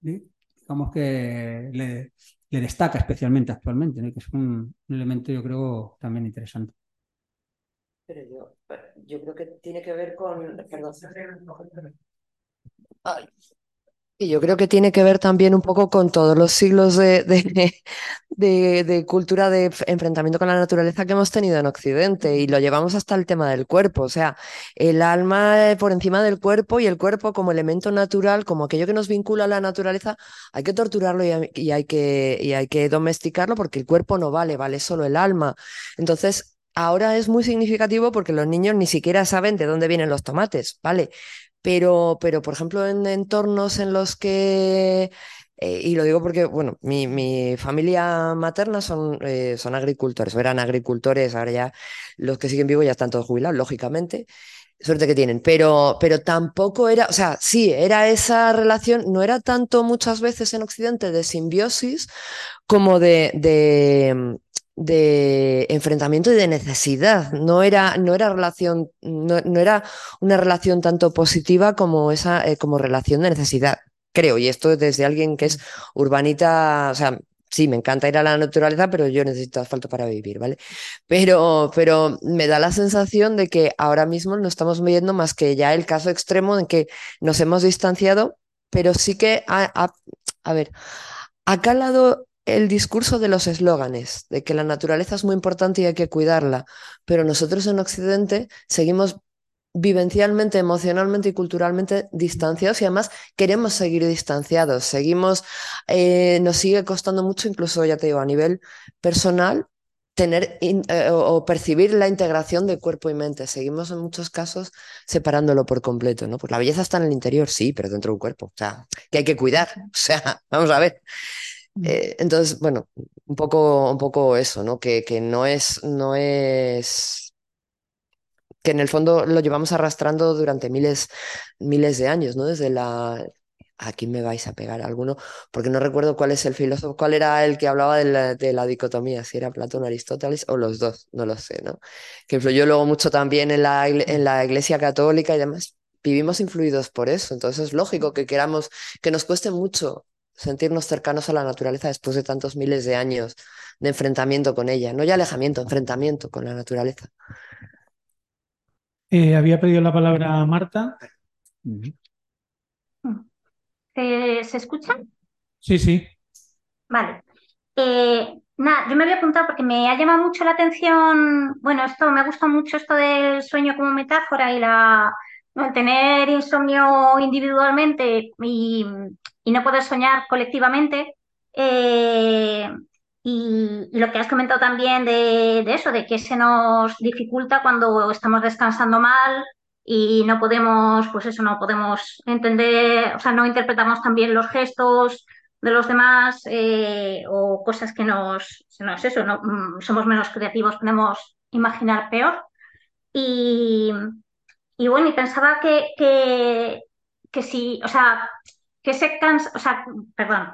digamos que le, destaca especialmente actualmente, que es un, elemento yo creo también interesante. Pero yo, yo creo que tiene que ver con... Perdón. Ay. Y yo creo que tiene que ver también un poco con todos los siglos de, de, [laughs] de, cultura de enfrentamiento con la naturaleza que hemos tenido en Occidente y lo llevamos hasta el tema del cuerpo, o sea, el alma por encima del cuerpo y el cuerpo como elemento natural, como aquello que nos vincula a la naturaleza, hay que torturarlo y hay que, y hay que domesticarlo porque el cuerpo no vale, vale solo el alma. Entonces, Ahora es muy significativo porque los niños ni siquiera saben de dónde vienen los tomates, ¿vale? Pero, pero por ejemplo, en entornos en los que eh, y lo digo porque, bueno, mi, mi familia materna son, eh, son agricultores, o eran agricultores, ahora ya los que siguen vivos ya están todos jubilados, lógicamente, suerte que tienen, pero, pero tampoco era, o sea, sí, era esa relación, no era tanto muchas veces en Occidente de simbiosis como de, de, de enfrentamiento y de necesidad. No era, no era relación, no, no era una relación tanto positiva como esa, eh, como relación de necesidad, creo. Y esto desde alguien que es urbanita, o sea, sí, me encanta ir a la naturaleza, pero yo necesito asfalto para vivir, ¿vale? Pero, pero me da la sensación de que ahora mismo no estamos viendo más que ya el caso extremo en que nos hemos distanciado, pero sí que, a, a, a ver, ha calado el discurso de los eslóganes, de que la naturaleza es muy importante y hay que cuidarla, pero nosotros en Occidente seguimos vivencialmente, emocionalmente y culturalmente distanciados y además queremos seguir distanciados, seguimos, eh, nos sigue costando mucho, incluso ya te digo, a nivel personal, tener eh, o percibir la integración de cuerpo y mente. Seguimos en muchos casos separándolo por completo, ¿no? Pues la belleza está en el interior, sí, pero dentro de un cuerpo, o sea, que hay que cuidar, [laughs] o sea, vamos a ver. Eh, entonces, bueno, un poco, un poco eso, ¿no? Que, que no es, no es que en el fondo lo llevamos arrastrando durante miles, miles de años, ¿no? Desde la... Aquí me vais a pegar alguno, porque no recuerdo cuál es el filósofo, cuál era el que hablaba de la, de la dicotomía, si era Platón, Aristóteles o los dos, no lo sé, ¿no? Que influyó luego mucho también en la, en la Iglesia Católica y demás. Vivimos influidos por eso, entonces es lógico que queramos, que nos cueste mucho sentirnos cercanos a la naturaleza después de tantos miles de años de enfrentamiento con ella, no ya alejamiento, enfrentamiento con la naturaleza. Eh, había pedido la palabra Marta. ¿Se, ¿Se escucha? Sí, sí. Vale. Eh, nada, yo me había apuntado porque me ha llamado mucho la atención, bueno, esto me gusta mucho esto del sueño como metáfora y la, el tener insomnio individualmente y, y no poder soñar colectivamente. Eh, y, lo que has comentado también de, de, eso, de que se nos dificulta cuando estamos descansando mal y no podemos, pues eso, no podemos entender, o sea, no interpretamos también los gestos de los demás eh, o cosas que nos, no es eso, no, mm, somos menos creativos, podemos imaginar peor. Y, y bueno, y pensaba que, que, que si, o sea, que se cansa, o sea, perdón,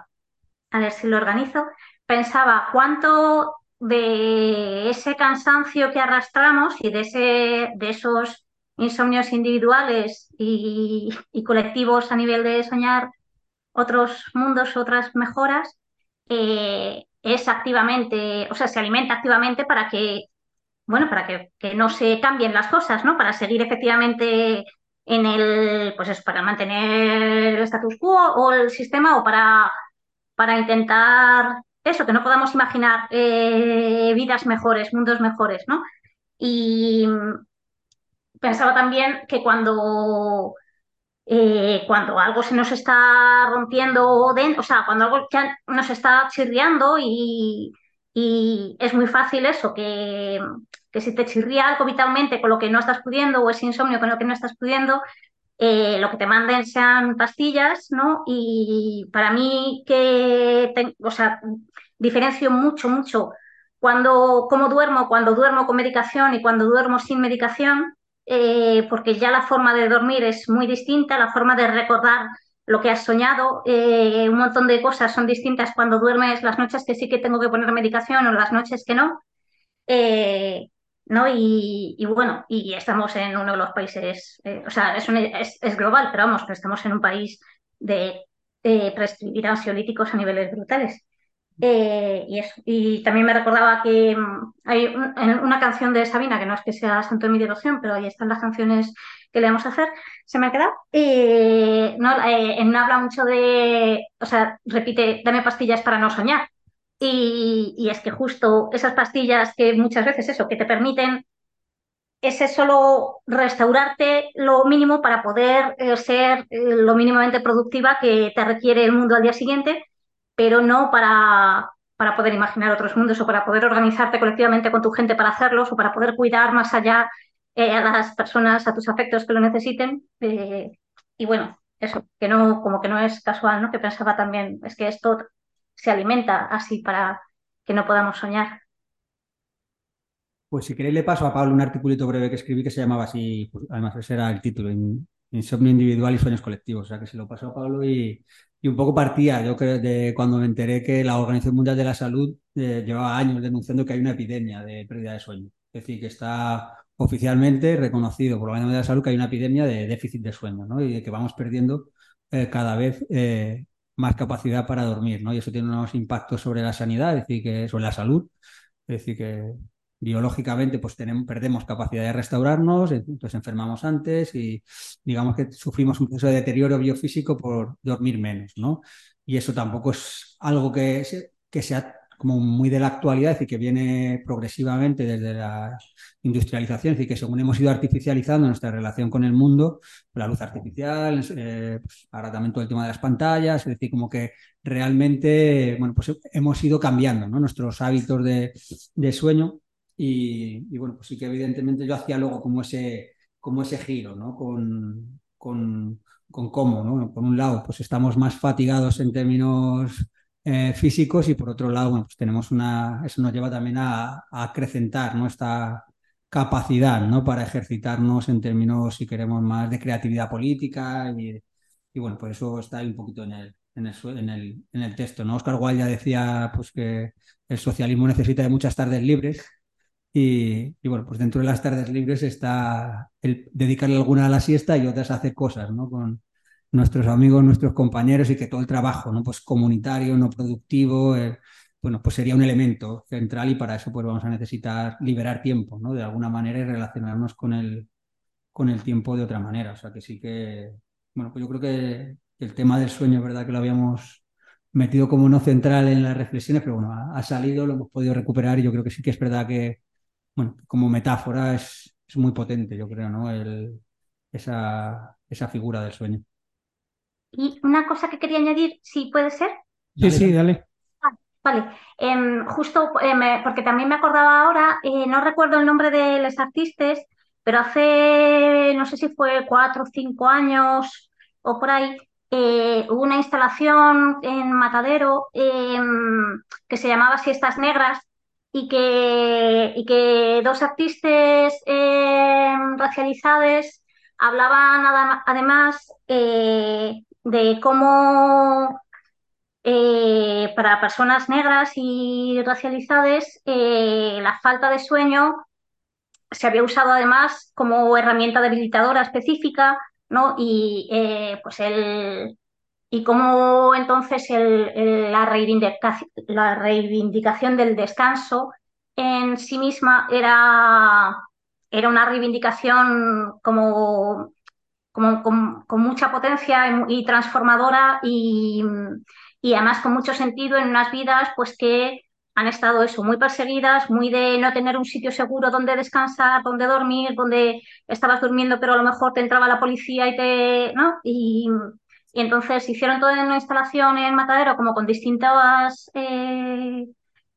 a ver si lo organizo, pensaba cuánto de ese cansancio que arrastramos y de, ese, de esos insomnios individuales y, colectivos a nivel de soñar otros mundos, otras mejoras, eh, es activamente, o sea, se alimenta activamente para que, bueno, para que, que no se cambien las cosas, ¿no? Para seguir efectivamente en el, pues es para mantener el status quo o el sistema o para, para intentar eso, que no podamos imaginar eh, vidas mejores, mundos mejores, ¿no? Y pensaba también que cuando eh, cuando algo se nos está rompiendo, o sea, cuando algo ya nos está chirriando y, y es muy fácil eso, que, que, si te chirría algo vitalmente con lo que no estás pudiendo o es insomnio con lo que no estás pudiendo, eh, lo que te manden sean pastillas, ¿no? Y para mí que, o sea, diferencio mucho, mucho cuando, cómo duermo, cuando duermo con medicación y cuando duermo sin medicación, eh, porque ya la forma de dormir es muy distinta, la forma de recordar lo que has soñado, eh, un montón de cosas son distintas cuando duermes las noches que sí que tengo que poner medicación o las noches que no. ¿No? Y, bueno, y estamos en uno de los países, o sea, es, es, global, pero vamos, que estamos en un país de, prescribir ansiolíticos a niveles brutales. Eh, y, eso. y también me recordaba que mm, hay una canción de Sabina, que no es que sea santo de mi devoción, pero ahí están las canciones que le vamos a hacer, se me ha quedado. Eh, no, eh, no habla mucho de, o sea, repite, dame pastillas para no soñar. Y, es que justo esas pastillas que muchas veces eso, que te permiten ese solo restaurarte lo mínimo para poder ser lo mínimamente productiva que te requiere el mundo al día siguiente, pero no para, para poder imaginar otros mundos o para poder organizarte colectivamente con tu gente para hacerlos o para poder cuidar más allá eh, a las personas, a tus afectos que lo necesiten. Eh, y bueno, eso, que no, como que no es casual, ¿no? Que pensaba también, es que esto se alimenta así para que no podamos soñar. Pues si queréis le paso a Pablo un articulito breve que escribí que se llamaba así, pues, además ese era el título, Insomnio individual y sueños colectivos. O sea que se lo paso a Pablo y, un poco partía, yo creo, de cuando me enteré que la Organización Mundial de la Salud eh, llevaba años denunciando que hay una epidemia de pérdida de sueño. Es decir, que está oficialmente reconocido por la Organización Mundial de la Salud que hay una epidemia de déficit de sueño, ¿no? Y que vamos perdiendo eh, cada vez eh, más capacidad para dormir, ¿no? Y eso tiene unos impactos sobre la sanidad, es decir, que sobre la salud. Es decir, que biológicamente pues tenemos, perdemos capacidad de restaurarnos, entonces enfermamos antes y digamos que sufrimos un proceso de deterioro biofísico por dormir menos, ¿no? Y eso tampoco es algo que, que sea como muy de la actualidad, decir, que viene progresivamente desde la industrialización, es decir, que según hemos ido artificializando nuestra relación con el mundo, la luz artificial, eh, pues ahora también todo el tema de las pantallas, es decir, como que realmente, bueno, pues hemos ido cambiando nuestros hábitos de, sueño y, bueno, pues sí que evidentemente yo hacía luego como ese, como ese giro, ¿no? Con, con, con cómo, ¿no? Por un lado, pues estamos más fatigados en términos eh, físicos y por otro lado, bueno, pues tenemos una, eso nos lleva también a, acrecentar nuestra capacidad, ¿no? Para ejercitarnos en términos, si queremos, más de creatividad política y, y bueno, por eso está ahí un poquito en el, en el, en el, en el texto, ¿no? Oscar Wilde ya decía pues que el socialismo necesita de muchas tardes libres y, bueno, pues dentro de las tardes libres está el dedicarle alguna a la siesta y otras a hacer cosas, ¿no? Con nuestros amigos, nuestros compañeros y que todo el trabajo, ¿no? Pues comunitario, no productivo, eh, bueno, pues sería un elemento central y para eso pues vamos a necesitar liberar tiempo, ¿no? De alguna manera y relacionarnos con el, con el tiempo de otra manera. O sea que sí que, bueno, pues yo creo que el tema del sueño, ¿verdad? Que lo habíamos metido como no central en las reflexiones, pero bueno, ha, ha salido, lo hemos podido recuperar y yo creo que sí que es verdad que bueno, como metáfora es, muy potente, yo creo, ¿no? El, esa, esa figura del sueño. Y una cosa que quería añadir, si puede ser. Sí, sí, dale. Ah, vale, em, justo eh, porque también me acordaba ahora, eh, no recuerdo el nombre de los artistas, pero hace, no sé si fue cuatro o cinco años o por ahí, eh, hubo una instalación en Matadero em, que se llamaba Siestas Negras y que, y que dos artistas eh, racializados hablaban además eh, de cómo eh, para personas negras y racializadas la falta de sueño se había usado además como herramienta debilitadora específica, ¿no? Y pues el, y cómo entonces la, reivindicación, la, reivindicación, del descanso en sí misma era, era una reivindicación como, con, mucha potencia y, transformadora y, y, además con mucho sentido en unas vidas pues que han estado eso, muy perseguidas, muy de no tener un sitio seguro donde descansar, donde dormir, donde estabas durmiendo, pero a lo mejor te entraba la policía y te, ¿no? Y, y entonces hicieron toda una instalación en Matadero como con distintas eh,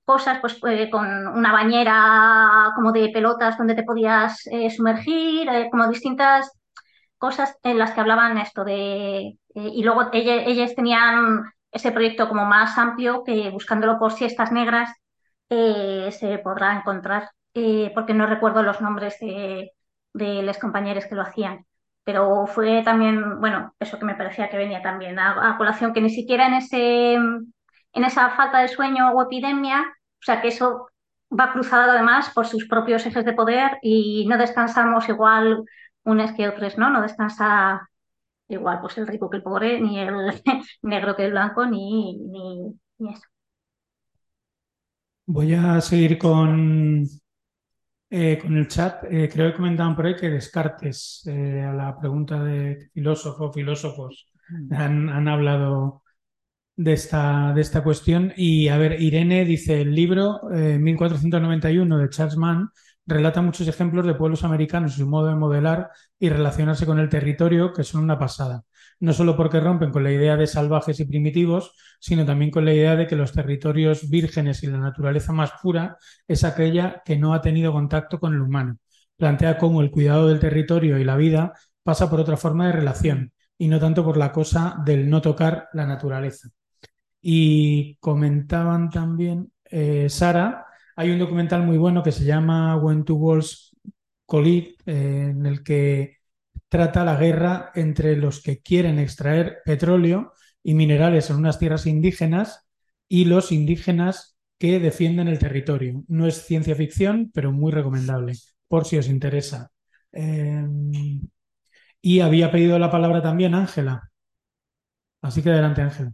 cosas, pues eh, con una bañera como de pelotas donde te podías eh, sumergir, como distintas cosas en las que hablaban esto de... y luego ellas, ellas tenían ese proyecto como más amplio que buscándolo por siestas negras se podrá encontrar, porque no recuerdo los nombres de, de los compañeros que lo hacían. Pero fue también, bueno, eso que me parecía que venía también a, a, colación, que ni siquiera en, ese, en esa falta de sueño o epidemia, o sea, que eso va cruzado además por sus propios ejes de poder y no descansamos igual unos que otros, ¿no? No descansa igual pues el rico que el pobre, ni el [laughs] negro que el blanco, ni, ni, ni eso. Voy a seguir con, eh, con el chat, eh, creo que comentaban por ahí que Descartes, eh, a la pregunta de filósofo, filósofos, han, han hablado de esta, de esta cuestión. Y a ver, Irene dice, el libro 1491 de Charles Mann relata muchos ejemplos de pueblos americanos y su modo de modelar y relacionarse con el territorio, que son una pasada. No solo porque rompen con la idea de salvajes y primitivos, sino también con la idea de que los territorios vírgenes y la naturaleza más pura es aquella que no ha tenido contacto con el humano. Plantea cómo el cuidado del territorio y la vida pasa por otra forma de relación y no tanto por la cosa del no tocar la naturaleza. Y comentaban también, eh, Sara, hay un documental muy bueno que se llama When Two Worlds Collide, eh, en el que trata la guerra entre los que quieren extraer petróleo y minerales en unas tierras indígenas y los indígenas que defienden el territorio. No es ciencia ficción, pero muy recomendable, por si os interesa. Eh, y había pedido la palabra también Ángela. Así que adelante, Ángela.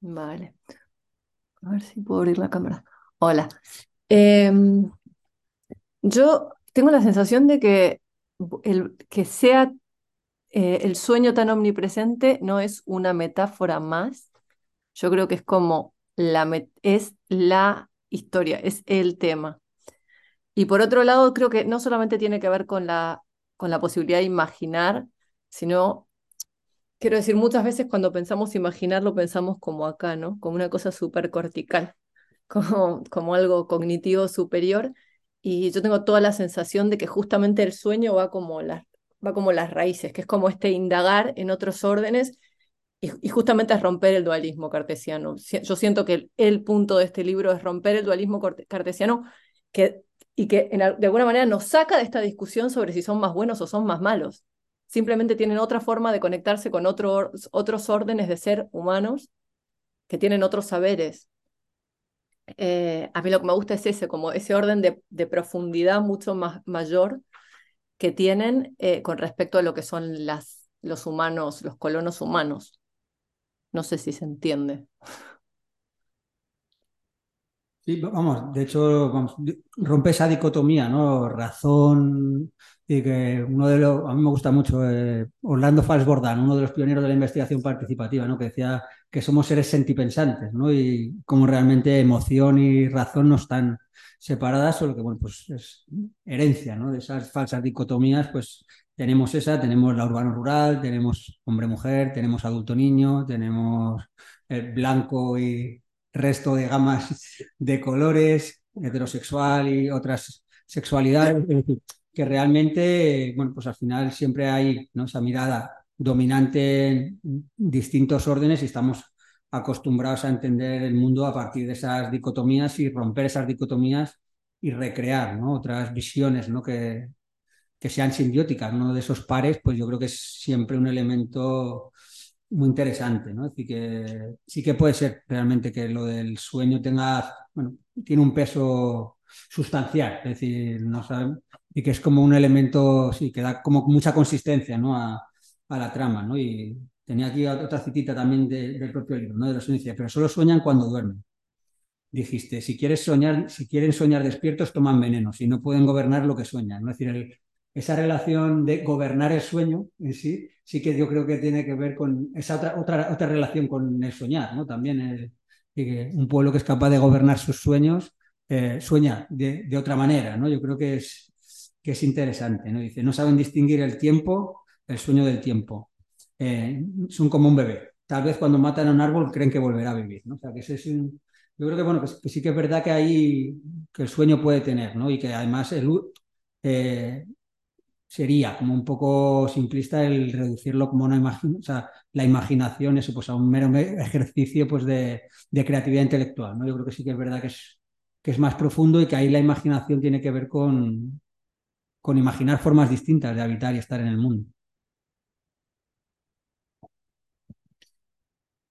Vale. A ver si puedo abrir la cámara. Hola. Eh, yo tengo la sensación de que el que sea eh, el sueño tan omnipresente no es una metáfora más. Yo creo que es como la es la historia, es el tema. Y por otro lado, creo que no solamente tiene que ver con la, con la posibilidad de imaginar, sino quiero decir, muchas veces cuando pensamos imaginarlo, pensamos como acá, ¿no? Como una cosa súper cortical, [laughs] como, como algo cognitivo superior. Y yo tengo toda la sensación de que justamente el sueño va como, la, va como las raíces, que es como este indagar en otros órdenes y, justamente es romper el dualismo cartesiano. Yo siento que el, punto de este libro es romper el dualismo cartesiano que, y que de alguna manera nos saca de esta discusión sobre si son más buenos o son más malos simplemente tienen otra forma de conectarse con otro, otros órdenes de ser humanos que tienen otros saberes. Eh, a mí lo que me gusta es ese, como ese orden de, de profundidad mucho más mayor que tienen eh, con respecto a lo que son las, los humanos, los colonos humanos. No sé si se entiende. Sí, vamos, de hecho, rompe esa dicotomía, ¿no? Razón, y que uno de los, a mí me gusta mucho, eh, Orlando Falsbordan, uno de los pioneros de la investigación participativa, ¿no? que decía que somos seres sentipensantes, ¿no? y como realmente emoción y razón no están separadas, solo que bueno, pues es herencia ¿no? de esas falsas dicotomías, pues tenemos esa, tenemos la urbano-rural, tenemos hombre-mujer, tenemos adulto-niño, tenemos el blanco y resto de gamas de colores, heterosexual y otras sexualidades que realmente, bueno, pues al final siempre hay esa mirada dominante en distintos órdenes y estamos acostumbrados a entender el mundo a partir de esas dicotomías y romper esas dicotomías y recrear otras visiones ¿no? que, que sean simbióticas. Uno de esos pares, pues yo creo que es siempre un elemento muy interesante, ¿no? Decir, que sí que puede ser realmente que lo del sueño tenga, bueno, tiene un peso sustancial, es decir, no sabemos, y que es como un elemento, sí, que da como mucha consistencia ¿no? a, a la trama. ¿no? Y tenía aquí otra citita también de, del propio libro, ¿no? de los inicios, pero solo sueñan cuando duermen. Dijiste, si, quieres soñar, si quieren soñar despiertos, toman veneno, si no pueden gobernar lo que sueñan. ¿no? Es decir, el, esa relación de gobernar el sueño en sí, sí que yo creo que tiene que ver con esa otra, otra, otra relación con el soñar, ¿no? También el, un pueblo que es capaz de gobernar sus sueños eh, sueña de, de, otra manera, ¿no? Yo creo que es, que es interesante, ¿no? Dice, no saben distinguir el tiempo, el sueño del tiempo. Eh, son como un bebé. Tal vez cuando matan a un árbol creen que volverá a vivir, ¿no? O sea, que ese es un, yo creo que, bueno, que, que, sí que es verdad que hay, que el sueño puede tener, ¿no? Y que además eh, sería como un poco simplista el reducirlo como una imagen, o sea, la imaginación, eso, pues a un mero ejercicio pues de, de, creatividad intelectual, ¿no? Yo creo que sí que es verdad que es, que es más profundo y que ahí la imaginación tiene que ver con, con imaginar formas distintas de habitar y estar en el mundo.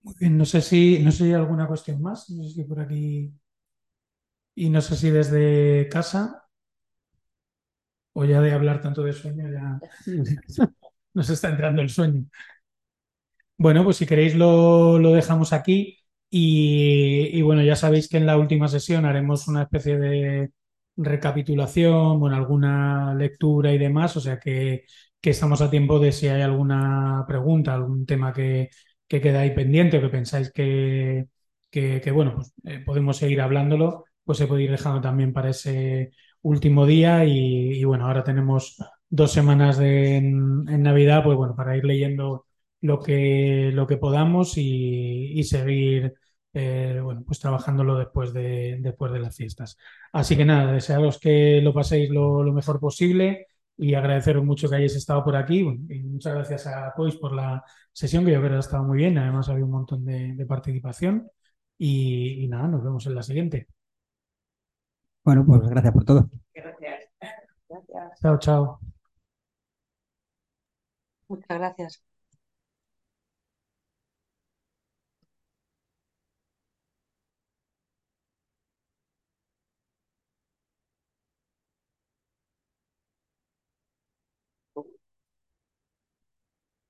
Muy bien, no sé si, no sé si hay alguna cuestión más, no sé si por aquí. Y no sé si desde casa o ya de hablar tanto de sueño ya [laughs] nos está entrando el sueño. Bueno, pues si queréis lo, lo dejamos aquí y, y, bueno, ya sabéis que en la última sesión haremos una especie de recapitulación, bueno, alguna lectura y demás, o sea que, que estamos a tiempo de si hay alguna pregunta, algún tema que, que queda ahí pendiente o que pensáis que, que, bueno, pues eh, podemos seguir hablándolo, pues se puede ir dejando también para ese último día y, bueno, ahora tenemos dos semanas de, en, Navidad, pues bueno, para ir leyendo lo que, lo que podamos y seguir eh, bueno, pues trabajándolo después de, después de las fiestas. Así que nada, desearos que lo paséis lo, lo mejor posible y agradeceros mucho que hayáis estado por aquí. Bueno, y muchas gracias a Cois por la sesión, que yo creo que ha estado muy bien. Además, había un montón de, de participación. Y, y, nada, nos vemos en la siguiente. Bueno, pues gracias por todo. Gracias. gracias. Chao, chao. Muchas gracias.